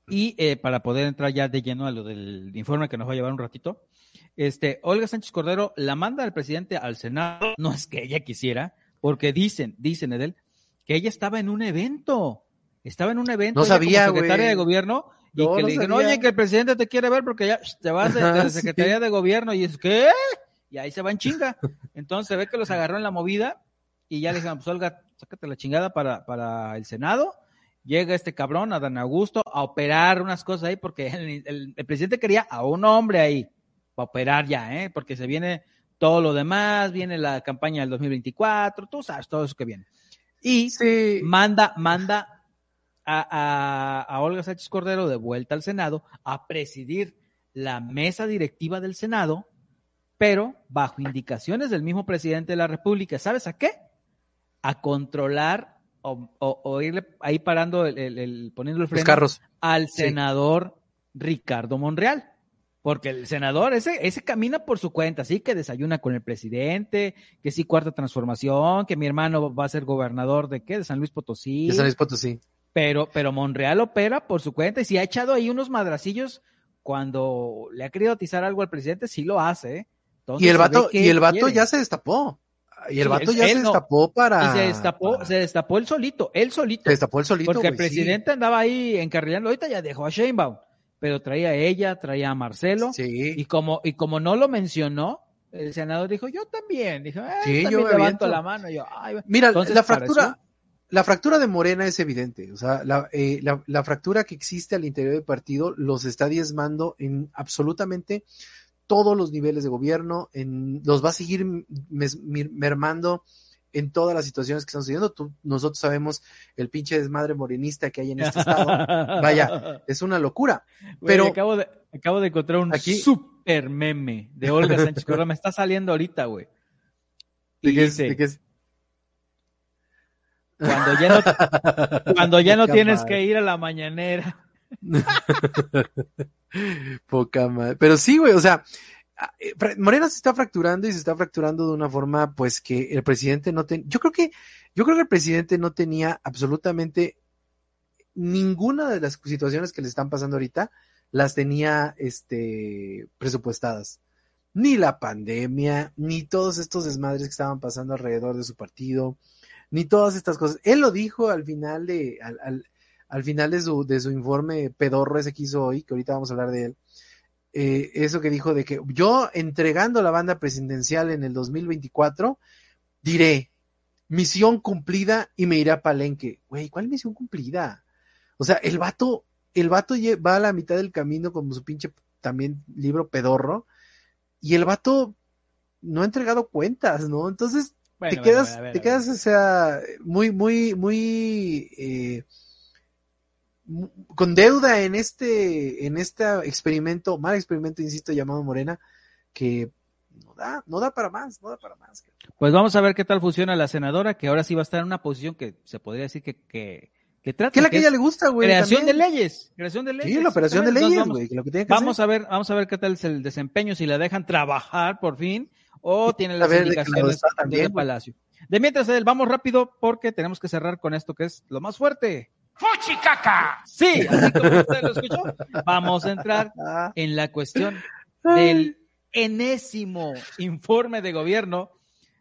Speaker 1: Y eh, para poder entrar ya de lleno a lo del informe que nos va a llevar un ratito, este, Olga Sánchez Cordero la manda al presidente al Senado, no es que ella quisiera, porque dicen, dicen Edel, que ella estaba en un evento, estaba en un evento
Speaker 2: No sabía,
Speaker 1: como secretaria de gobierno y
Speaker 2: No,
Speaker 1: que
Speaker 2: no
Speaker 1: le dijeron, oye, que el presidente te quiere ver porque ya te vas de, de la
Speaker 2: sí.
Speaker 1: Secretaría de Gobierno y es ¿qué? Y ahí se va en chinga. Entonces se ve que los agarró en la movida y ya le dijeron, pues Olga, sácate la chingada para, para el Senado. Llega este cabrón, Adán Augusto, a operar unas cosas ahí, porque el, el- el presidente quería a un hombre ahí, para operar ya, ¿eh? Porque se viene todo lo demás, viene la campaña del 2024, tú sabes, todo eso que viene. Y
Speaker 2: Sí.
Speaker 1: manda, manda a, a- a Olga Sánchez Cordero de vuelta al Senado a presidir la mesa directiva del Senado, pero bajo indicaciones del mismo presidente de la República. ¿Sabes a qué? A controlar o, o- o irle ahí parando, el, el- el- poniendo el
Speaker 2: Los
Speaker 1: freno
Speaker 2: carros.
Speaker 1: al
Speaker 2: Sí.
Speaker 1: senador Ricardo Monreal. Porque el senador, ese, ese camina por su cuenta, sí, que desayuna con el presidente, que sí, cuarta transformación, que mi hermano va a ser gobernador de qué, de San Luis Potosí.
Speaker 2: De San Luis Potosí.
Speaker 1: Pero, pero Monreal opera por su cuenta y si ha echado ahí unos madracillos cuando le ha querido atizar algo al presidente, sí lo hace. ¿eh? Entonces,
Speaker 2: Y el vato, y el vato ya se destapó. Y el vato ya se destapó para.
Speaker 1: Y se destapó, se destapó él solito, él solito.
Speaker 2: Se destapó él solito.
Speaker 1: Porque el presidente andaba ahí encarrilando, ahorita ya dejó a Sheinbaum, pero traía a ella, traía a Marcelo.
Speaker 2: Sí.
Speaker 1: Y como, y como no lo mencionó, el senador dijo, yo también. Dijo, sí, yo levanto la mano. Yo,
Speaker 2: Mira, la fractura, la fractura de Morena es evidente. O sea, eh, la, la, fractura que existe al interior del partido los está diezmando en absolutamente todos los niveles de gobierno, en, los va a seguir mermando en todas las situaciones que están sucediendo. nosotros sabemos el pinche desmadre morenista que hay en este estado. *laughs* Vaya, es una locura. Pero
Speaker 1: acabo, de, acabo de encontrar un super meme de Olga *laughs* Sánchez Córdoba. Me está saliendo ahorita, güey.
Speaker 2: ¿De qué es? ¿De qué es?
Speaker 1: Cuando ya no, *laughs* cuando ya no tienes que ir a la mañanera. *laughs*
Speaker 2: Poca madre. Pero sí, güey, o sea, eh, Morena se está fracturando y se está fracturando de una forma, pues, que el presidente no tenía. Yo creo que, yo creo que el presidente no tenía absolutamente ninguna de las situaciones que le están pasando ahorita las tenía, este, presupuestadas. Ni la pandemia, ni todos estos desmadres que estaban pasando alrededor de su partido, ni todas estas cosas. Él lo dijo al final de, al, final de su, de su informe pedorro ese que hizo hoy, que ahorita vamos a hablar de él, eh, eso que dijo de que yo entregando la banda presidencial en el 2024, diré, misión cumplida y me iré a Palenque. Güey, ¿cuál misión cumplida? O sea, el vato, el vato va a la mitad del camino con su pinche también libro pedorro y el vato no ha entregado cuentas, ¿no? Entonces, te quedas, te quedas, o sea, muy, muy, muy, eh, con deuda en este, en este experimento, mal experimento, insisto, llamado Morena, que no da, no da para más, no da para más.
Speaker 1: Pues vamos a ver qué tal funciona la senadora, que ahora sí va a estar en una posición que se podría decir que, que, que trata.
Speaker 2: Que es la que, ella le gusta, güey.
Speaker 1: Creación de leyes, creación de leyes.
Speaker 2: Sí, la operación de leyes, güey.
Speaker 1: Vamos a ver, vamos a ver qué tal es el desempeño, si la dejan trabajar por fin, o tiene las indicaciones del Palacio. De mientras, vamos rápido porque tenemos que cerrar con esto que es lo más fuerte.
Speaker 3: ¡Fuchicaca!
Speaker 1: Sí, así como usted lo escuchó. Vamos a entrar en la cuestión del enésimo informe de gobierno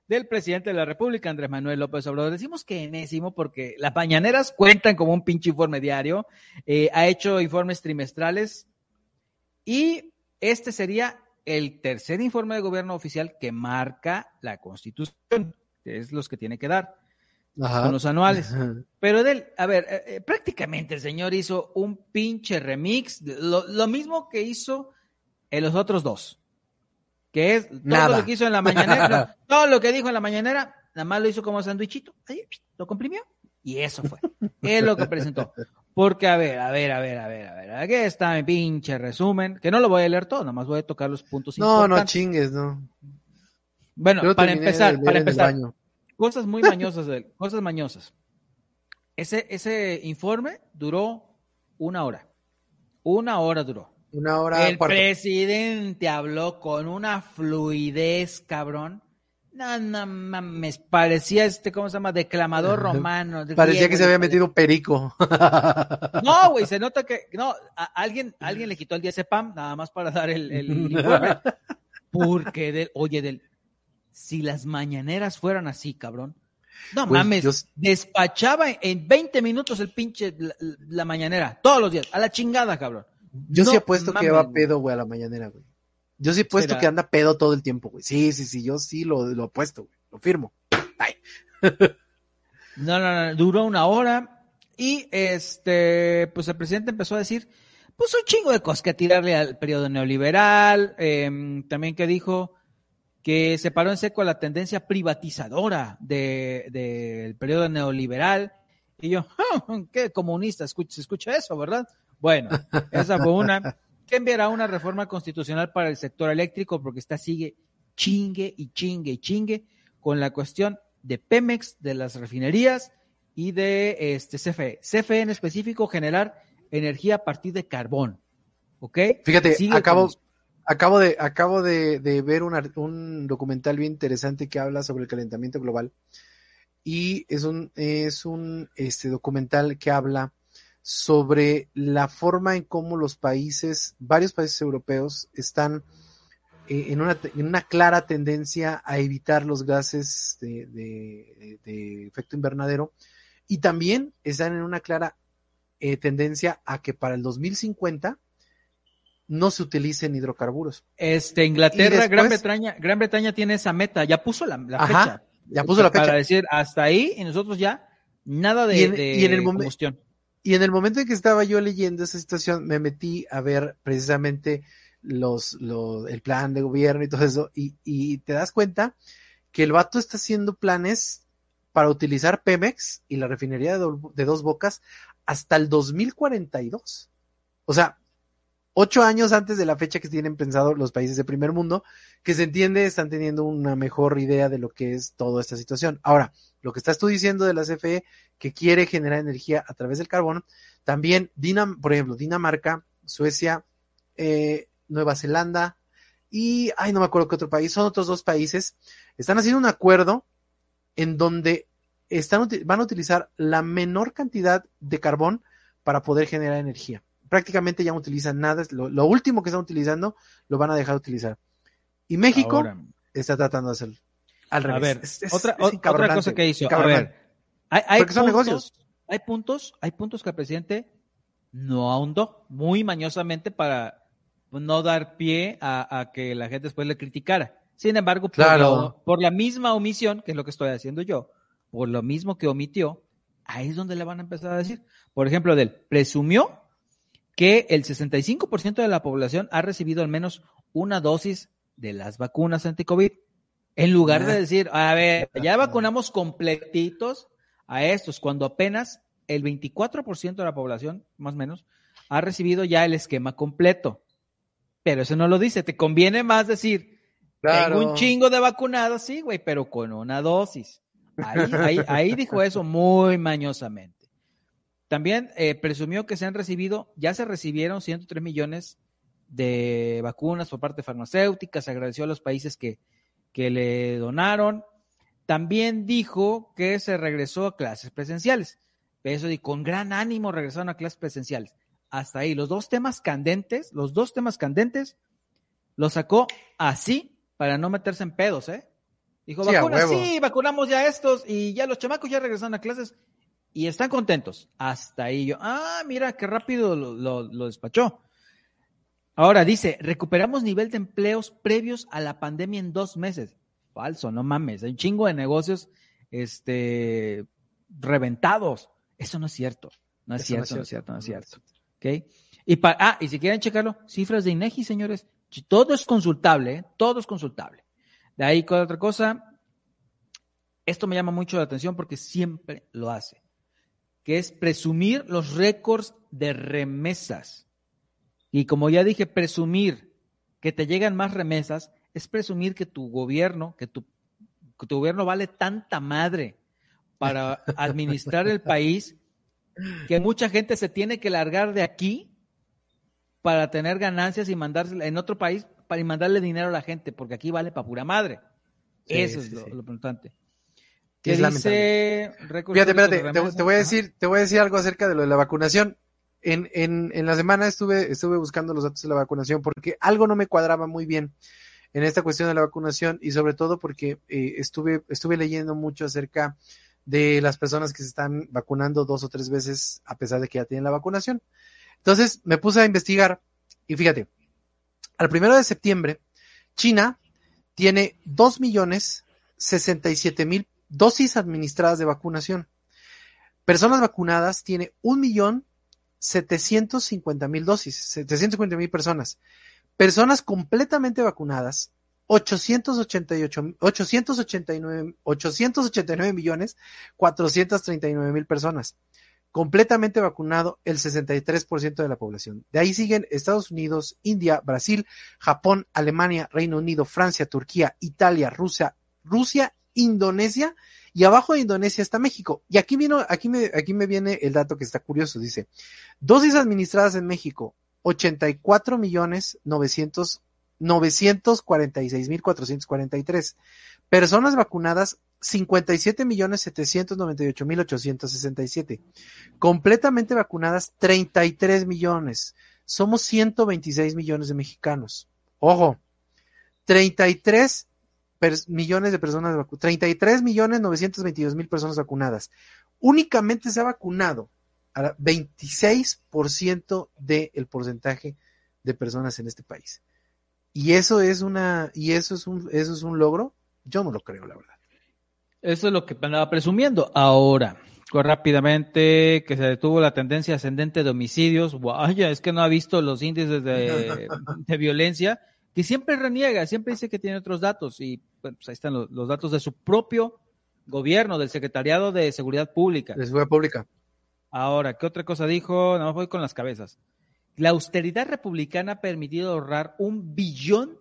Speaker 1: del presidente de la República, Andrés Manuel López Obrador. Decimos que enésimo porque las mañaneras cuentan como un pinche informe diario, eh, ha hecho informes trimestrales y este sería el tercer informe de gobierno oficial que marca la Constitución, que es los que tiene que dar con los anuales. Pero de él, a ver, eh, eh, prácticamente el señor hizo un pinche remix, lo, mismo que hizo en los otros dos, que es todo lo que hizo en la mañanera, *laughs* todo lo que dijo en la mañanera, nada más lo hizo como sandwichito, lo comprimió y eso fue, es lo que presentó. Porque, a ver, a ver, a ver, a ver, a ver, aquí está mi pinche resumen, que no lo voy a leer todo, nada más voy a tocar los puntos
Speaker 2: no, importantes. No, no chingues, no.
Speaker 1: Bueno, para empezar, para empezar, Cosas muy mañosas de él, *laughs* cosas mañosas. Ese, ese informe duró una hora. Una hora duró.
Speaker 2: Una hora.
Speaker 1: El presidente habló con una fluidez, cabrón. No, no mames, parecía este, ¿cómo se llama? Declamador romano.
Speaker 2: parecía que se había metido perico.
Speaker 1: No, güey, se nota que, no, alguien, alguien le quitó el día ese pam, nada más para dar el, el informe. *laughs* Porque, de, oye, del, si las mañaneras fueran así, cabrón. No pues, mames, despachaba en 20 minutos el pinche la, mañanera, todos los días, a la chingada, cabrón.
Speaker 2: Yo sí he puesto que va pedo, güey, a la mañanera, güey. Yo sí he puesto que anda pedo todo el tiempo, güey. Sí, sí, sí, yo sí lo, lo he puesto, güey. Lo firmo. Ay. *laughs*
Speaker 1: no, no, no, duró una hora y este, pues el presidente empezó a decir, pues un chingo de cosas que tirarle al periodo neoliberal, em, también que dijo, que se paró en seco a la tendencia privatizadora del de, periodo neoliberal. Y yo, *laughs* ah, qué comunista, se escucha eso, ¿verdad? Bueno, esa fue una. Que enviará una reforma constitucional para el sector eléctrico porque está sigue chingue y chingue y chingue con la cuestión de Pemex, de las refinerías y de este CFE. CFE en específico generar energía a partir de carbón. ¿Ok?
Speaker 2: Fíjate, acabo, Acabo de, acabo de, ver un documental bien interesante que habla sobre el calentamiento global. Y es un, es un este, documental que habla sobre la forma en cómo los países, varios países europeos, están eh, en, una, en una clara tendencia a evitar los gases de, de, efecto invernadero y también están en una clara eh, tendencia a que para el 2050 no se utilicen hidrocarburos.
Speaker 1: Este, Inglaterra, Gran Bretaña, Gran Bretaña tiene esa meta, ya puso la, fecha.
Speaker 2: Ya puso la fecha.
Speaker 1: Para decir, hasta ahí, y nosotros ya, nada de, y en, el combustión.
Speaker 2: Y en el momento en que estaba yo leyendo esa situación, me metí a ver precisamente los, los, el plan de gobierno y todo eso, y, y te das cuenta que el vato está haciendo planes para utilizar Pemex y la refinería de, de dos bocas hasta el 2042. O sea, ocho años antes de la fecha que tienen pensado los países de primer mundo, que se entiende están teniendo una mejor idea de lo que es toda esta situación. Ahora, lo que estás tú diciendo de la CFE, que quiere generar energía a través del carbón, también, Dinam por ejemplo, Dinamarca, Suecia, eh, Nueva Zelanda y, ay, no me acuerdo qué otro país, son otros dos países, están haciendo un acuerdo en donde están, van a utilizar la menor cantidad de carbón para poder generar energía. Prácticamente ya no utilizan nada, lo, último que están utilizando lo van a dejar de utilizar. Y México está tratando de hacer al revés.
Speaker 1: A ver, otra, otra cosa que hizo, a ver, hay, hay puntos, negocios. Hay puntos, hay puntos que el presidente no ahondó muy mañosamente para no dar pie a, que la gente después le criticara. Sin embargo, por, la, misma omisión, que es lo que estoy haciendo yo, por lo mismo que omitió, ahí es donde le van a empezar a decir. Por ejemplo, él presumió que el 65% de la población ha recibido al menos una dosis de las vacunas anti-COVID. En lugar de decir, a ver, ya vacunamos completitos a estos, cuando apenas el 24% de la población, más o menos, ha recibido ya el esquema completo pero eso no lo dice. Te conviene más decir, tengo un chingo de vacunados, sí, güey, pero con una dosis. Ahí, ahí, dijo eso muy mañosamente. También eh, presumió que se han recibido, ya se recibieron 103 millones de vacunas por parte farmacéuticas, agradeció a los países que, que le donaron. También dijo que se regresó a clases presenciales. Eso y con gran ánimo regresaron a clases presenciales hasta ahí. Los dos temas candentes, los dos temas candentes, los sacó así para no meterse en pedos, ¿eh? Dijo, sí, sí, vacunamos ya estos y ya los chamacos ya regresaron a clases y están contentos. Hasta ahí yo, ah, mira qué rápido lo, lo despachó. Ahora dice, recuperamos nivel de empleos previos a la pandemia en dos meses. Falso, no mames, hay un chingo de negocios este, reventados. Eso no es cierto. No es, cierto, no es cierto, no es cierto. ¿ok? Y, ah, y si quieren checarlo, cifras de INEGI, señores, todo es consultable, ¿eh? todo es consultable. De ahí, con otra cosa? Esto me llama mucho la atención porque siempre lo hace, que es presumir los récords de remesas. Y como ya dije, presumir que te llegan más remesas es presumir que tu gobierno, que tu, que tu gobierno vale tanta madre para *laughs* administrar el país que mucha gente se tiene que largar de aquí para tener ganancias y mandarse en otro país para mandarle dinero a la gente, porque aquí vale para pura madre. Eso es lo, importante.
Speaker 2: ¿Qué dice Fíjate, espérate, te, voy a decir, te voy a decir algo acerca de lo de la vacunación. En, en, en la semana estuve, estuve buscando los datos de la vacunación porque algo no me cuadraba muy bien en esta cuestión de la vacunación y sobre todo porque eh, estuve, estuve leyendo mucho acerca de las personas que se están vacunando dos o tres veces a pesar de que ya tienen la vacunación. Entonces me puse a investigar y fíjate, al primero de septiembre, China tiene dos millones sesenta y siete mil dosis administradas de vacunación. Personas vacunadas tiene un millón setecientos cincuenta mil dosis, setecientos cincuenta mil personas. Personas completamente vacunadas, 888, 889, 889 millones 439 mil personas. Completamente vacunado el 63% de la población. De ahí siguen Estados Unidos, India, Brasil, Japón, Alemania, Reino Unido, Francia, Turquía, Italia, Rusia, Rusia, Indonesia y abajo de Indonesia está México. Y aquí vino, aquí me, aquí me viene el dato que está curioso. Dice, dosis administradas en México, 84 millones 900 946.443. Personas vacunadas, 57.798.867. Completamente vacunadas, 33 millones. Somos 126 millones de mexicanos. Ojo, 33 millones de personas vacunadas, 33 millones 922 mil personas vacunadas. Únicamente se ha vacunado a 26% del porcentaje de personas en este país. Y eso es una, y eso es un, eso es un logro. Yo no lo creo, la verdad.
Speaker 1: Eso es lo que andaba presumiendo. Ahora, rápidamente que se detuvo la tendencia ascendente de homicidios. Vaya, es que no ha visto los índices de, *laughs* violencia, que siempre reniega, siempre dice que tiene otros datos y pues ahí están los, datos de su propio gobierno, del Secretariado de Seguridad Pública.
Speaker 2: De Seguridad Pública.
Speaker 1: Ahora, ¿qué otra cosa dijo? No, voy con las cabezas. La austeridad republicana ha permitido ahorrar un billón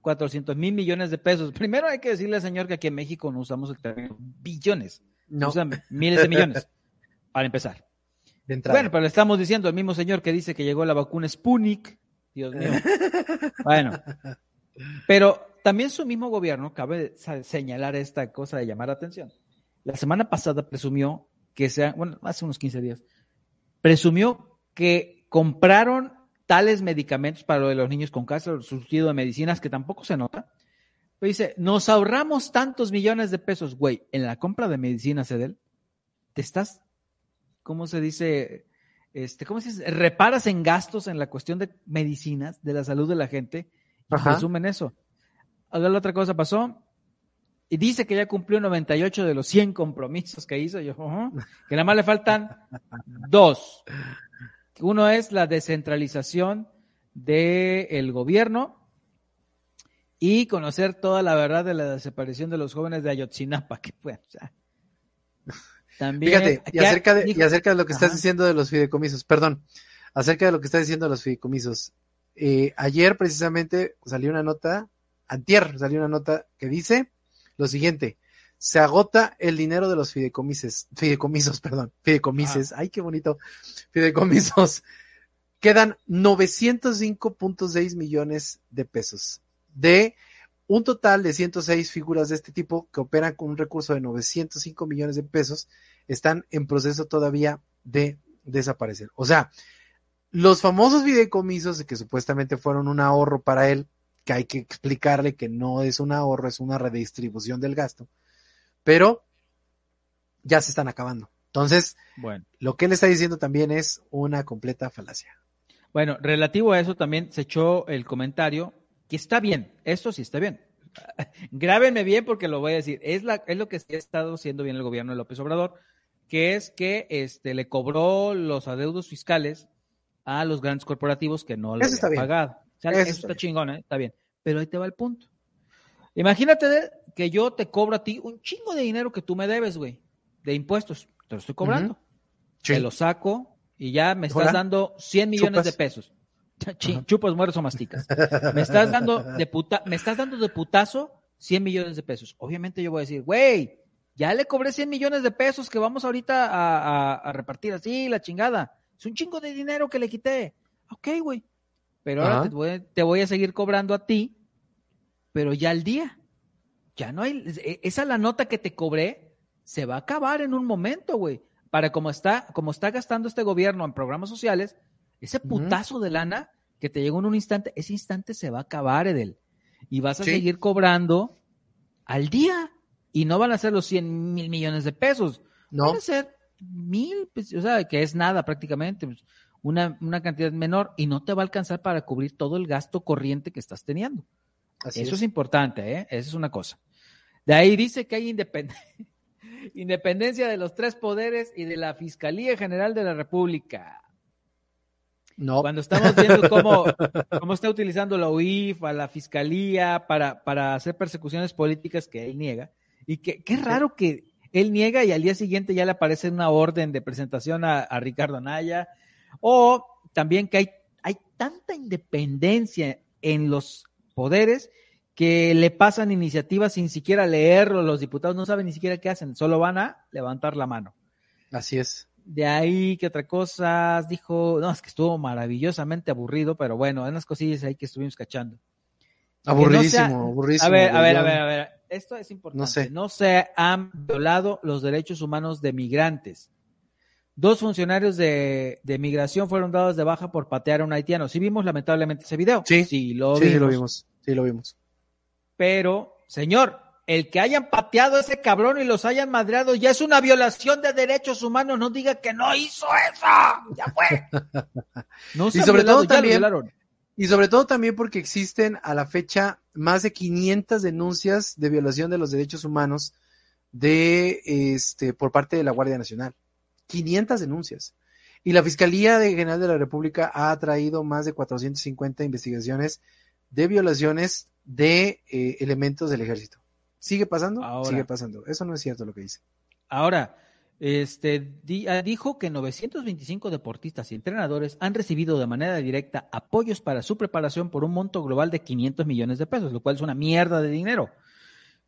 Speaker 1: cuatrocientos mil millones de pesos. Primero hay que decirle, señor, que aquí en México no usamos el término billones. No. Usan miles de millones, *laughs* para empezar. Bueno, pero le estamos diciendo al mismo señor que dice que llegó la vacuna Sputnik. Dios *laughs* mío. bueno. Pero también su mismo gobierno, cabe señalar esta cosa de llamar la atención. La semana pasada presumió que sea, bueno, hace unos 15 días, presumió que compraron tales medicamentos para lo de los niños con cáncer, surtido de medicinas, que tampoco se nota, dice, nos ahorramos tantos millones de pesos, güey, en la compra de medicinas, Edel, te estás, ¿cómo se dice? Este, ¿cómo se dice? Reparas en gastos en la cuestión de medicinas, de la salud de la gente, y resumen eso. Ahora la otra cosa pasó, y dice que ya cumplió 98 de los 100 compromisos que hizo, yo, que nada más le faltan dos. Uno es la descentralización del gobierno, y conocer toda la verdad de la desaparición de los jóvenes de Ayotzinapa, *laughs* que fue,
Speaker 2: también. Fíjate, y acerca, de, y acerca de lo que estás diciendo de los fideicomisos, perdón, acerca de lo que estás diciendo de los fideicomisos. Eh, ayer precisamente salió una nota, antier salió una nota que dice lo siguiente, se agota el dinero de los fideicomises, fideicomisos, *laughs* perdón, fideicomises, ay, qué bonito, fideicomisos. Quedan 905.6 millones de pesos de un total de 106 figuras de este tipo que operan con un recurso de 905 millones de pesos, están en proceso todavía de desaparecer. O sea, los famosos videocomisos que supuestamente fueron un ahorro para él, que hay que explicarle que no es un ahorro, es una redistribución del gasto, pero ya se están acabando. Entonces, bueno. lo que él está diciendo también es una completa falacia.
Speaker 1: Bueno, relativo a eso también se echó el comentario que está bien, esto sí está bien. *laughs* Grábenme bien porque lo voy a decir. Es, la, es lo que ha estado haciendo bien el gobierno de López Obrador, que es que este, le cobró los adeudos fiscales a los grandes corporativos que no le habían pagado. eso, está, chingón, ¿eh? está bien. Pero ahí te va el punto. Imagínate que yo te cobro a ti un chingo de dinero que tú me debes, güey, de impuestos. Te lo estoy cobrando. Te lo saco y ya me estás dando 100 millones de pesos. Chupas, mueres o masticas. Me estás dando de puta, me estás dando de putazo 100 millones de pesos. Obviamente yo voy a decir, güey, ya le cobré 100 millones de pesos que vamos ahorita a, repartir así, la chingada. Es un chingo de dinero que le quité. Ok, güey. Pero ahora te voy, a seguir cobrando a ti, pero ya al día. Ya no hay, e, esa la nota que te cobré, se va a acabar en un momento, güey. Para como está, como está gastando este gobierno en programas sociales, ese putazo de lana que te llegó en un instante, ese instante se va a acabar, Edel. Y vas a seguir cobrando al día. Y no van a ser los 100 mil millones de pesos. No. Van a ser mil, pues, o sea, que es nada prácticamente. Pues, una, una, cantidad menor y no te va a alcanzar para cubrir todo el gasto corriente que estás teniendo. Eso es. importante, ¿eh? Esa es una cosa. De ahí dice que hay *laughs* independencia de los tres poderes y de la Fiscalía General de la República. No. Cuando estamos viendo cómo, *laughs* cómo está utilizando la UIF, a la fiscalía para, para hacer persecuciones políticas que él niega. Y que qué raro que él niega y al día siguiente ya le aparece una orden de presentación a, Ricardo Anaya. O también que hay, hay tanta independencia en los poderes que le pasan iniciativas sin siquiera leerlo. Los diputados no saben ni siquiera qué hacen, solo van a levantar la mano.
Speaker 2: Así es.
Speaker 1: De ahí, ¿qué otra cosa? Dijo, no, es que estuvo maravillosamente aburrido, pero bueno, hay unas cosillas ahí que estuvimos cachando.
Speaker 2: Aburridísimo, aburridísimo.
Speaker 1: A ver, a ver, a ver, a ver. Esto es importante. No, sé. no se han violado los derechos humanos de migrantes. Dos funcionarios de, de, migración fueron dados de baja por patear a un haitiano. Sí vimos lamentablemente ese video.
Speaker 2: Sí, sí lo vimos. Sí, lo vimos. Sí, lo vimos.
Speaker 1: pero, señor, el que hayan pateado a ese cabrón y los hayan madreado ya es una violación de derechos humanos. No diga que no hizo eso. Ya fue. *laughs*
Speaker 2: No y sobre todo también, y sobre todo también porque existen a la fecha más de 500 denuncias de violación de los derechos humanos de este por parte de la Guardia Nacional. 500 denuncias. Y la Fiscalía General de la República ha traído más de 450 investigaciones de violaciones de eh, elementos del ejército. ¿Sigue pasando? Sigue pasando. Eso no es cierto lo que dice.
Speaker 1: Ahora, este, ah, dijo que 925 deportistas y entrenadores han recibido de manera directa apoyos para su preparación por un monto global de 500 millones de pesos, lo cual es una mierda de dinero.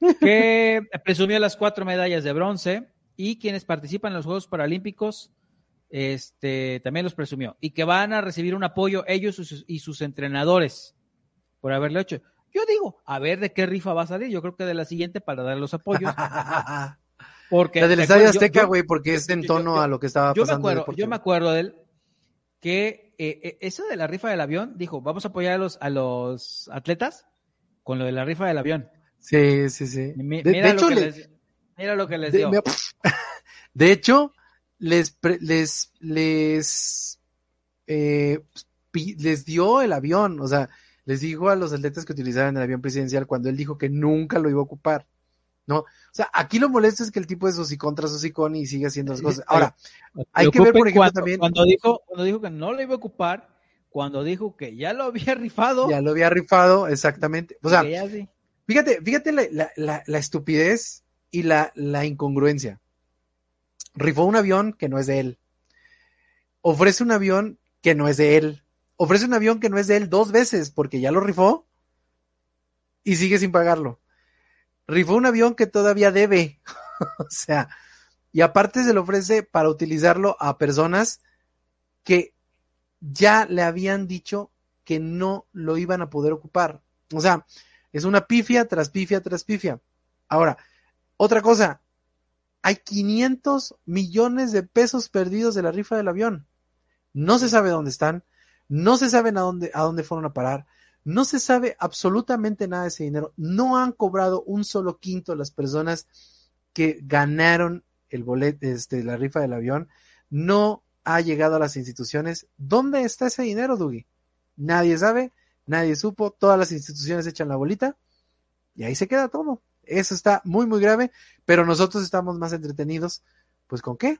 Speaker 1: *laughs* Que presumió las cuatro medallas de bronce y quienes participan en los Juegos Paralímpicos este, también los presumió. Y que van a recibir un apoyo ellos y sus entrenadores por haberlo hecho. Yo digo, a ver de qué rifa va a salir. Yo creo que de la siguiente para dar los apoyos. *laughs*
Speaker 2: Porque la del Estadio Azteca, güey, porque es en tono a lo que estaba pasando.
Speaker 1: Me acuerdo, yo me acuerdo de él que eh, eh, eso de la rifa del avión, dijo, vamos a apoyar a los, a los atletas con lo de la rifa del avión.
Speaker 2: Sí, sí, sí.
Speaker 1: mira, lo que les, mira, lo que les, dio. *laughs*
Speaker 2: De, hecho, les, les, les, eh, les dio el avión, o sea, les dijo a los atletas que utilizaran el avión presidencial cuando él dijo que nunca lo iba a ocupar. ¿No? O sea, aquí lo molesto es que el tipo es sus contra hocicón y sigue haciendo las cosas. Ahora, hay que ver, por ejemplo, también.
Speaker 1: Cuando dijo, cuando dijo que no lo iba a ocupar, cuando dijo que ya lo había rifado.
Speaker 2: Ya lo había rifado, exactamente. O sea, fíjate, fíjate la, la, la, estupidez y la, la incongruencia. Rifó un avión que no es de él. Ofrece un avión que no es de él ofrece un avión que no es de él dos veces porque ya lo rifó y sigue sin pagarlo. Rifó un avión que todavía debe. *laughs* o sea, y aparte se lo ofrece para utilizarlo a personas que ya le habían dicho que no lo iban a poder ocupar. O sea, es una pifia tras pifia tras pifia. Ahora, otra cosa, hay 500 millones de pesos perdidos de la rifa del avión. No se sabe dónde están, no se sabe a dónde, a dónde fueron a parar, no se sabe absolutamente nada de ese dinero, no han cobrado un solo quinto las personas que ganaron el boleto, este, la rifa del avión, no ha llegado a las instituciones. ¿Dónde está ese dinero, Dugi? Nadie sabe, nadie supo, todas las instituciones echan la bolita y ahí se queda todo. Eso está muy, muy grave, pero nosotros estamos más entretenidos, pues ¿con qué?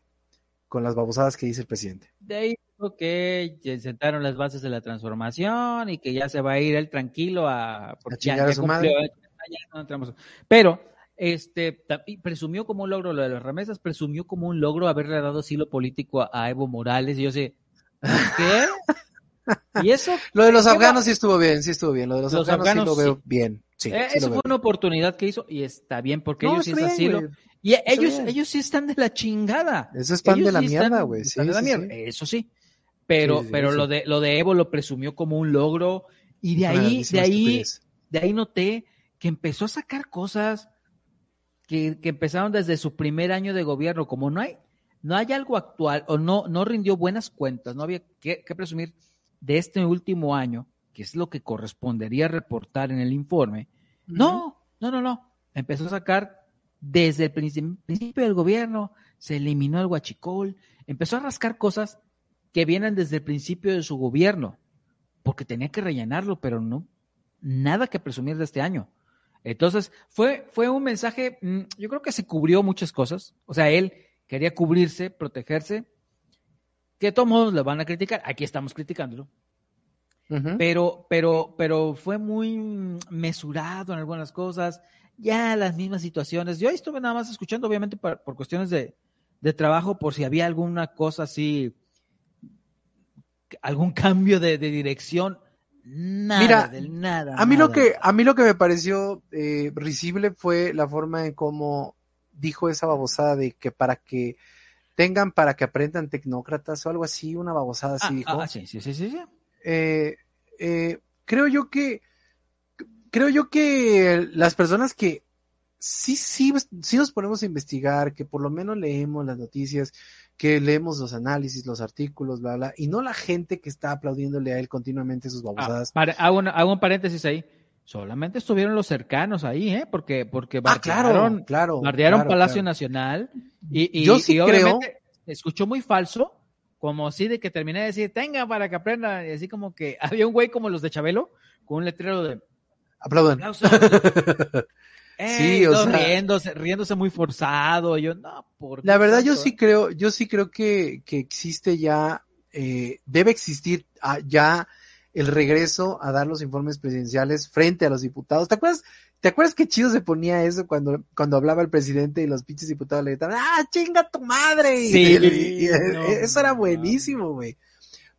Speaker 2: Con las babosadas que dice el presidente.
Speaker 1: De ahí que sentaron las bases de la transformación y que ya se va a ir él tranquilo a, Pero este presumió como un logro lo de las remesas, presumió como un logro haberle dado asilo político a, Evo Morales y yo sé, ¿qué? *laughs*
Speaker 2: ¿Y eso? Lo de los afganos sí estuvo bien, sí estuvo bien. Lo de los, afganos, sí lo veo bien. Sí,
Speaker 1: eh, eso fue una oportunidad que hizo y está bien porque ellos sí es asilo. Y ellos, ellos sí están de la chingada.
Speaker 2: Eso es pan de la mierda, güey. Sí,
Speaker 1: Eso sí. Pero, pero lo de lo de Evo lo presumió como un logro y de ahí, de ahí, de ahí noté que empezó a sacar cosas que, que, empezaron desde su primer año de gobierno. Como no hay, no hay algo actual o no, no rindió buenas cuentas, no había que, presumir de este último año, que es lo que correspondería reportar en el informe. No, no, no, no. Empezó a sacar desde el principio del gobierno, se eliminó el huachicol, empezó a rascar cosas que vienen desde el principio de su gobierno, porque tenía que rellenarlo, pero no, nada que presumir de este año. Entonces, fue, fue un mensaje, mm, yo creo que se cubrió muchas cosas, o sea, él quería cubrirse, protegerse, que todos modos le van a criticar, aquí estamos criticándolo, pero, pero, pero fue muy mesurado en algunas cosas, ya las mismas situaciones. Yo estuve nada más escuchando, obviamente, por, por cuestiones de, de, trabajo, por si había alguna cosa así algún cambio de, dirección. Nada, Mira, nada.
Speaker 2: A mí lo que a mí lo que me pareció eh, risible fue la forma en cómo dijo esa babosada de que para que tengan para que aprendan tecnócratas o algo así, una babosada así ah, dijo.
Speaker 1: Ah, sí, sí, sí, sí.
Speaker 2: Eh, eh, creo yo que creo yo que las personas que sí, sí, sí nos ponemos a investigar, que por lo menos leemos las noticias, que leemos los análisis, los artículos, bla, bla, y no la gente que está aplaudiéndole a él continuamente sus ah, babosadas.
Speaker 1: hago, un paréntesis ahí. Solamente estuvieron los cercanos ahí, ¿eh? Porque, porque
Speaker 2: ah, claro, claro,
Speaker 1: Palacio Nacional y, y, Yo sí creo... escuchó muy falso, como así de que terminé de decir, tenga para que aprenda, y así como que *laughs* había un güey como los de Chabelo, con un letrero de...
Speaker 2: Aplaudan. *laughs*
Speaker 1: sí, o sea, riéndose, riéndose muy forzado, yo, no, por
Speaker 2: La verdad, yo sí creo, yo sí creo que, que existe ya, eh, debe existir ah, ya el regreso a dar los informes presidenciales frente a los diputados. ¿Te acuerdas? ¿Te acuerdas qué chido se ponía eso cuando, cuando hablaba el presidente y los pinches diputados le gritaban, ¡ah, chinga tu madre! Sí, *laughs* eso era buenísimo, güey.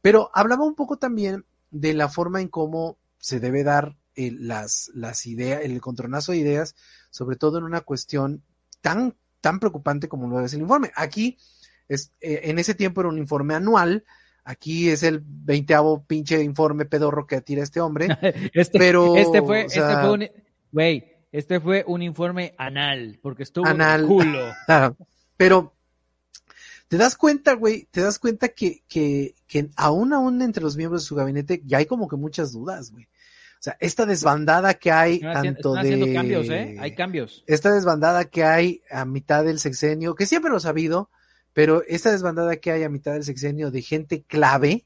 Speaker 2: Pero hablaba un poco también de la forma en cómo se debe dar las, las ideas, el contronazo de ideas, sobre todo en una cuestión tan, tan preocupante como lo es el informe. Aquí, es, eh, en ese tiempo era un informe anual, Aquí es el veinteavo pinche informe pedorro que tira este hombre. *laughs*
Speaker 1: este,
Speaker 2: pero,
Speaker 1: este fue, este fue un, güey, este fue un informe anal, porque estuvo anal. culo. *laughs*
Speaker 2: pero, te das cuenta, güey, te das cuenta que, que, que aún, aún entre los miembros de su gabinete ya hay como que muchas dudas, güey. O sea, esta desbandada que hay tanto de...
Speaker 1: cambios, ¿eh? Hay cambios.
Speaker 2: Esta desbandada que hay a mitad del sexenio, que siempre lo ha habido, pero esta desbandada que hay a mitad del sexenio de gente clave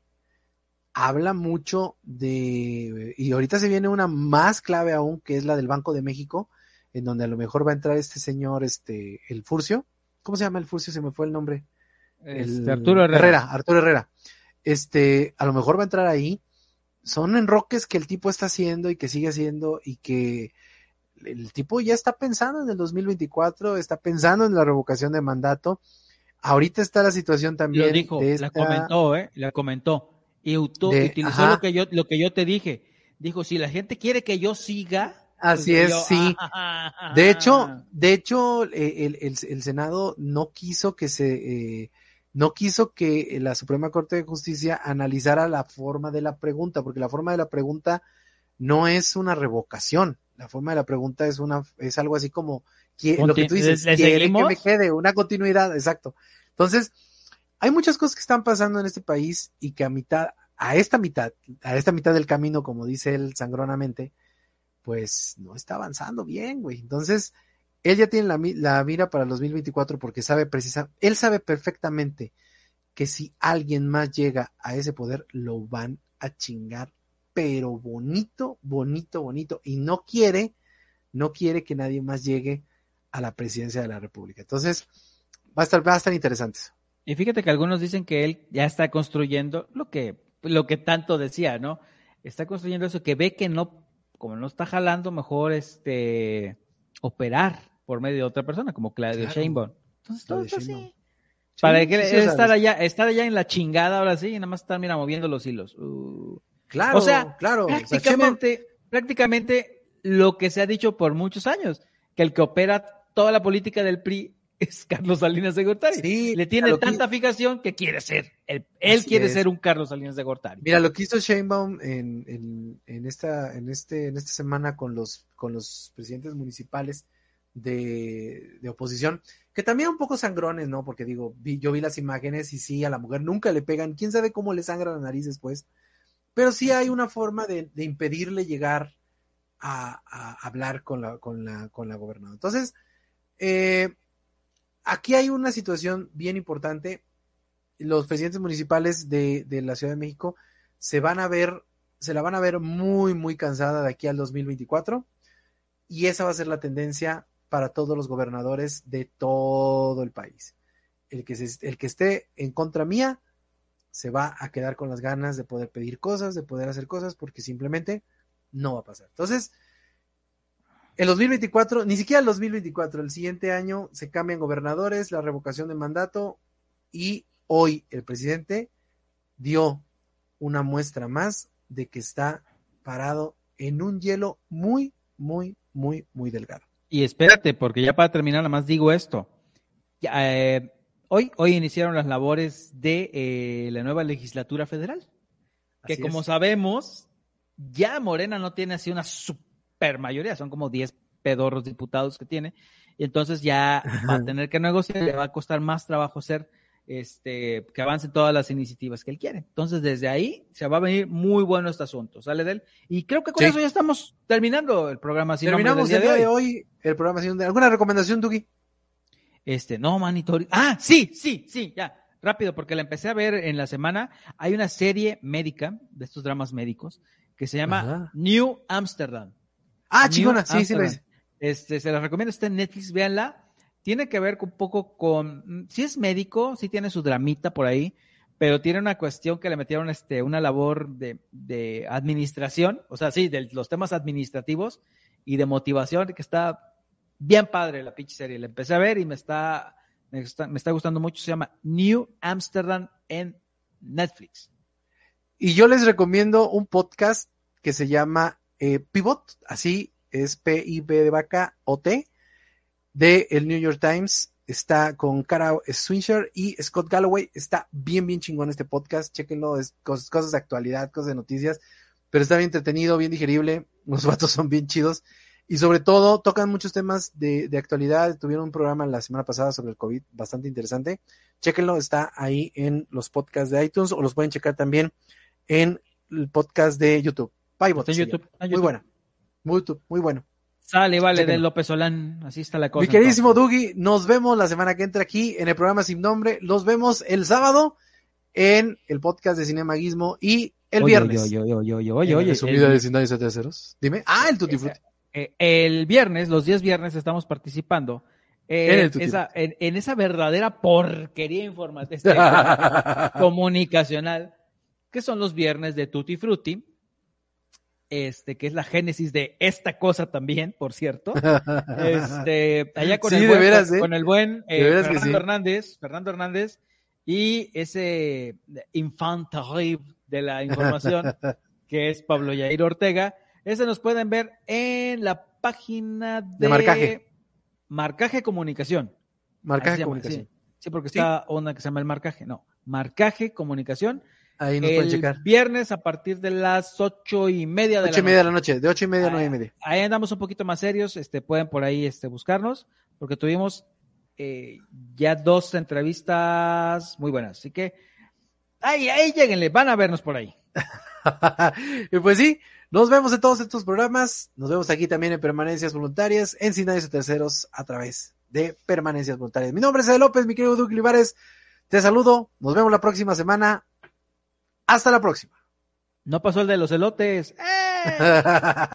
Speaker 2: habla mucho de, y ahorita se viene una más clave aún, que es la del Banco de México, en donde a lo mejor va a entrar este señor, este, el Furcio. ¿Cómo se llama el Furcio? Se me fue el nombre.
Speaker 1: Este, Arturo Herrera.
Speaker 2: Arturo Herrera. Este, a lo mejor va a entrar ahí. Son enroques que el tipo está haciendo y que sigue haciendo y que el tipo ya está pensando en el 2024, está pensando en la revocación de mandato Ahorita está la situación también.
Speaker 1: Lo dijo, la comentó, ¿eh? La comentó. Y utilizó lo que, yo, lo que yo te dije. Dijo, si la gente quiere que yo siga.
Speaker 2: Así es, sí. *laughs* de hecho, de hecho, eh, el, el, el, Senado no quiso que se, eh, no quiso que la Suprema Corte de Justicia analizara la forma de la pregunta, porque la forma de la pregunta no es una revocación. La forma de la pregunta es una, es algo así como, lo que tú dices, quiere que me quede una continuidad, exacto. Entonces, hay muchas cosas que están pasando en este país y que a mitad, a esta mitad, a esta mitad del camino, como dice él sangronamente, pues no está avanzando bien, güey. Entonces, él ya tiene la, la mira para el 2024 porque sabe precisamente, él sabe perfectamente que si alguien más llega a ese poder, lo van a chingar, pero bonito, bonito, bonito. Y no quiere, no quiere que nadie más llegue a la presidencia de la República. Entonces, va a estar, va a estar interesante.
Speaker 1: Y fíjate que algunos dicen que él ya está construyendo lo que, lo que tanto decía, ¿no? Está construyendo eso que ve que no, como no está jalando, mejor este operar por medio de otra persona, como Claudio Sheinbaum. Entonces todo está así. Para que estar allá, estar allá en la chingada ahora sí, y nada más estar, mira, moviendo los hilos. Uh.
Speaker 2: Claro, o sea, claro.
Speaker 1: Prácticamente, prácticamente lo que se ha dicho por muchos años, que el que opera toda la política del PRI *laughs* es Carlos Salinas de Gortari. Le tiene tanta fijación que quiere ser. Él, quiere ser un Carlos Salinas de Gortari.
Speaker 2: Mira, lo que hizo Sheinbaum en, en, esta, en, este, en esta semana con los, con los presidentes municipales de, oposición, que también un poco sangrones, ¿no? Porque digo, yo vi las imágenes y sí, a la mujer nunca le pegan, quién sabe cómo le sangra la nariz después, pero sí hay una forma de, impedirle llegar a, a, hablar con la, con la, con la gobernadora. Entonces, eh, aquí hay una situación bien importante. Los presidentes municipales de, la Ciudad de México se van a ver, se la van a ver muy, muy cansada de aquí al 2024. Y esa va a ser la tendencia para todos los gobernadores de todo el país. El que, el que esté en contra mía se va a quedar con las ganas de poder pedir cosas, de poder hacer cosas, porque simplemente no va a pasar. Entonces, el 2024, ni siquiera el 2024, el siguiente año se cambian gobernadores, la revocación de mandato y hoy el presidente dio una muestra más de que está parado en un hielo muy, muy, muy, muy delgado.
Speaker 1: Y espérate, porque ya para terminar, nada más digo esto. Eh, hoy, hoy iniciaron las labores de eh, la nueva legislatura federal, que como sabemos, ya Morena no tiene así una super mayoría, son como 10 pedorros diputados que tiene, y entonces ya va a *laughs* tener que negociar, le va a costar más trabajo ser este, que avancen todas las iniciativas que él quiere. Entonces, desde ahí se va a venir muy bueno este asunto, ¿sale de él? Y creo que con eso ya estamos terminando el programa.
Speaker 2: Sin Terminamos el día de hoy. el programa sin ¿Alguna recomendación, Dugi?
Speaker 1: Este, no, manito. Ah, sí, sí, sí, ya. Rápido, porque la empecé a ver en la semana. Hay una serie médica de estos dramas médicos que se llama New Amsterdam.
Speaker 2: Ah, chingona, sí, sí lo
Speaker 1: Este, se la recomiendo, está en Netflix, véanla. Tiene que ver un poco con, si es médico, sí tiene su dramita por ahí, pero tiene una cuestión que le metieron este, una labor de, de administración, o sea, sí, de los temas administrativos y de motivación, que está bien padre la pinche serie. La empecé a ver y me está, me está, gustando mucho. Se llama New Amsterdam en Netflix.
Speaker 2: Y yo les recomiendo un podcast que se llama eh, Pivot, así es P-I-B de vaca O-T, de el New York Times. Está con Cara Swinsher y Scott Galloway. Está bien, bien chingón este podcast. Chequenlo, es cosas, cosas de actualidad, cosas de noticias, pero está bien entretenido, bien digerible. Los vatos son bien chidos. Y sobre todo tocan muchos temas de, actualidad. Tuvieron un programa la semana pasada sobre el COVID bastante interesante. Chequenlo, está ahí en los podcasts de iTunes o los pueden checar también en el podcast de YouTube.
Speaker 1: Pivot, YouTube.
Speaker 2: Muy buena. Muy, muy bueno.
Speaker 1: Sale, vale, de López Solán. Así está la cosa.
Speaker 2: Mi queridísimo Dugi, nos vemos la semana que entra aquí en el programa Sin Nombre. Los vemos el sábado en el podcast de Cinemaguismo y el viernes.
Speaker 1: Oye, oye, oye, oye, oye.
Speaker 2: de Dime. Ah, el Tutti Frutti.
Speaker 1: Eh, el viernes, los 10 viernes, estamos participando en, esa, en, esa verdadera porquería informativa *laughs* comunicacional, que son los viernes de Tutti Frutti, este, que es la génesis de esta cosa también, por cierto. *laughs* Este, allá con, el, buen, ¿eh? con, el buen eh, Fernando Hernández, Fernando Hernández, y ese infant de la información, *laughs* que es Pablo Yair Ortega, ese nos pueden ver en la página de,
Speaker 2: marcaje.
Speaker 1: Marcaje Comunicación.
Speaker 2: Marcaje Comunicación.
Speaker 1: Sí, porque está onda que se llama el marcaje. No, Marcaje Comunicación.
Speaker 2: Ahí nos pueden checar.
Speaker 1: Viernes a partir de las ocho y media de
Speaker 2: ocho la y media de la noche, de ocho y media a nueve y media.
Speaker 1: Ahí andamos un poquito más serios, este, pueden por ahí este, buscarnos, porque tuvimos eh, ya dos entrevistas muy buenas. Así que ahí, ahí lleguenle, van a vernos por ahí. *laughs*
Speaker 2: y pues sí, nos vemos en todos estos programas. Nos vemos aquí también en Permanencias Voluntarias, en Sin Nadie Terceros, a través de Permanencias Voluntarias. Mi nombre es Ed López, mi querido Duque Olivares. Te saludo. Nos vemos la próxima semana. Hasta la próxima.
Speaker 1: No pasó el de los elotes. ¡Eh! *laughs*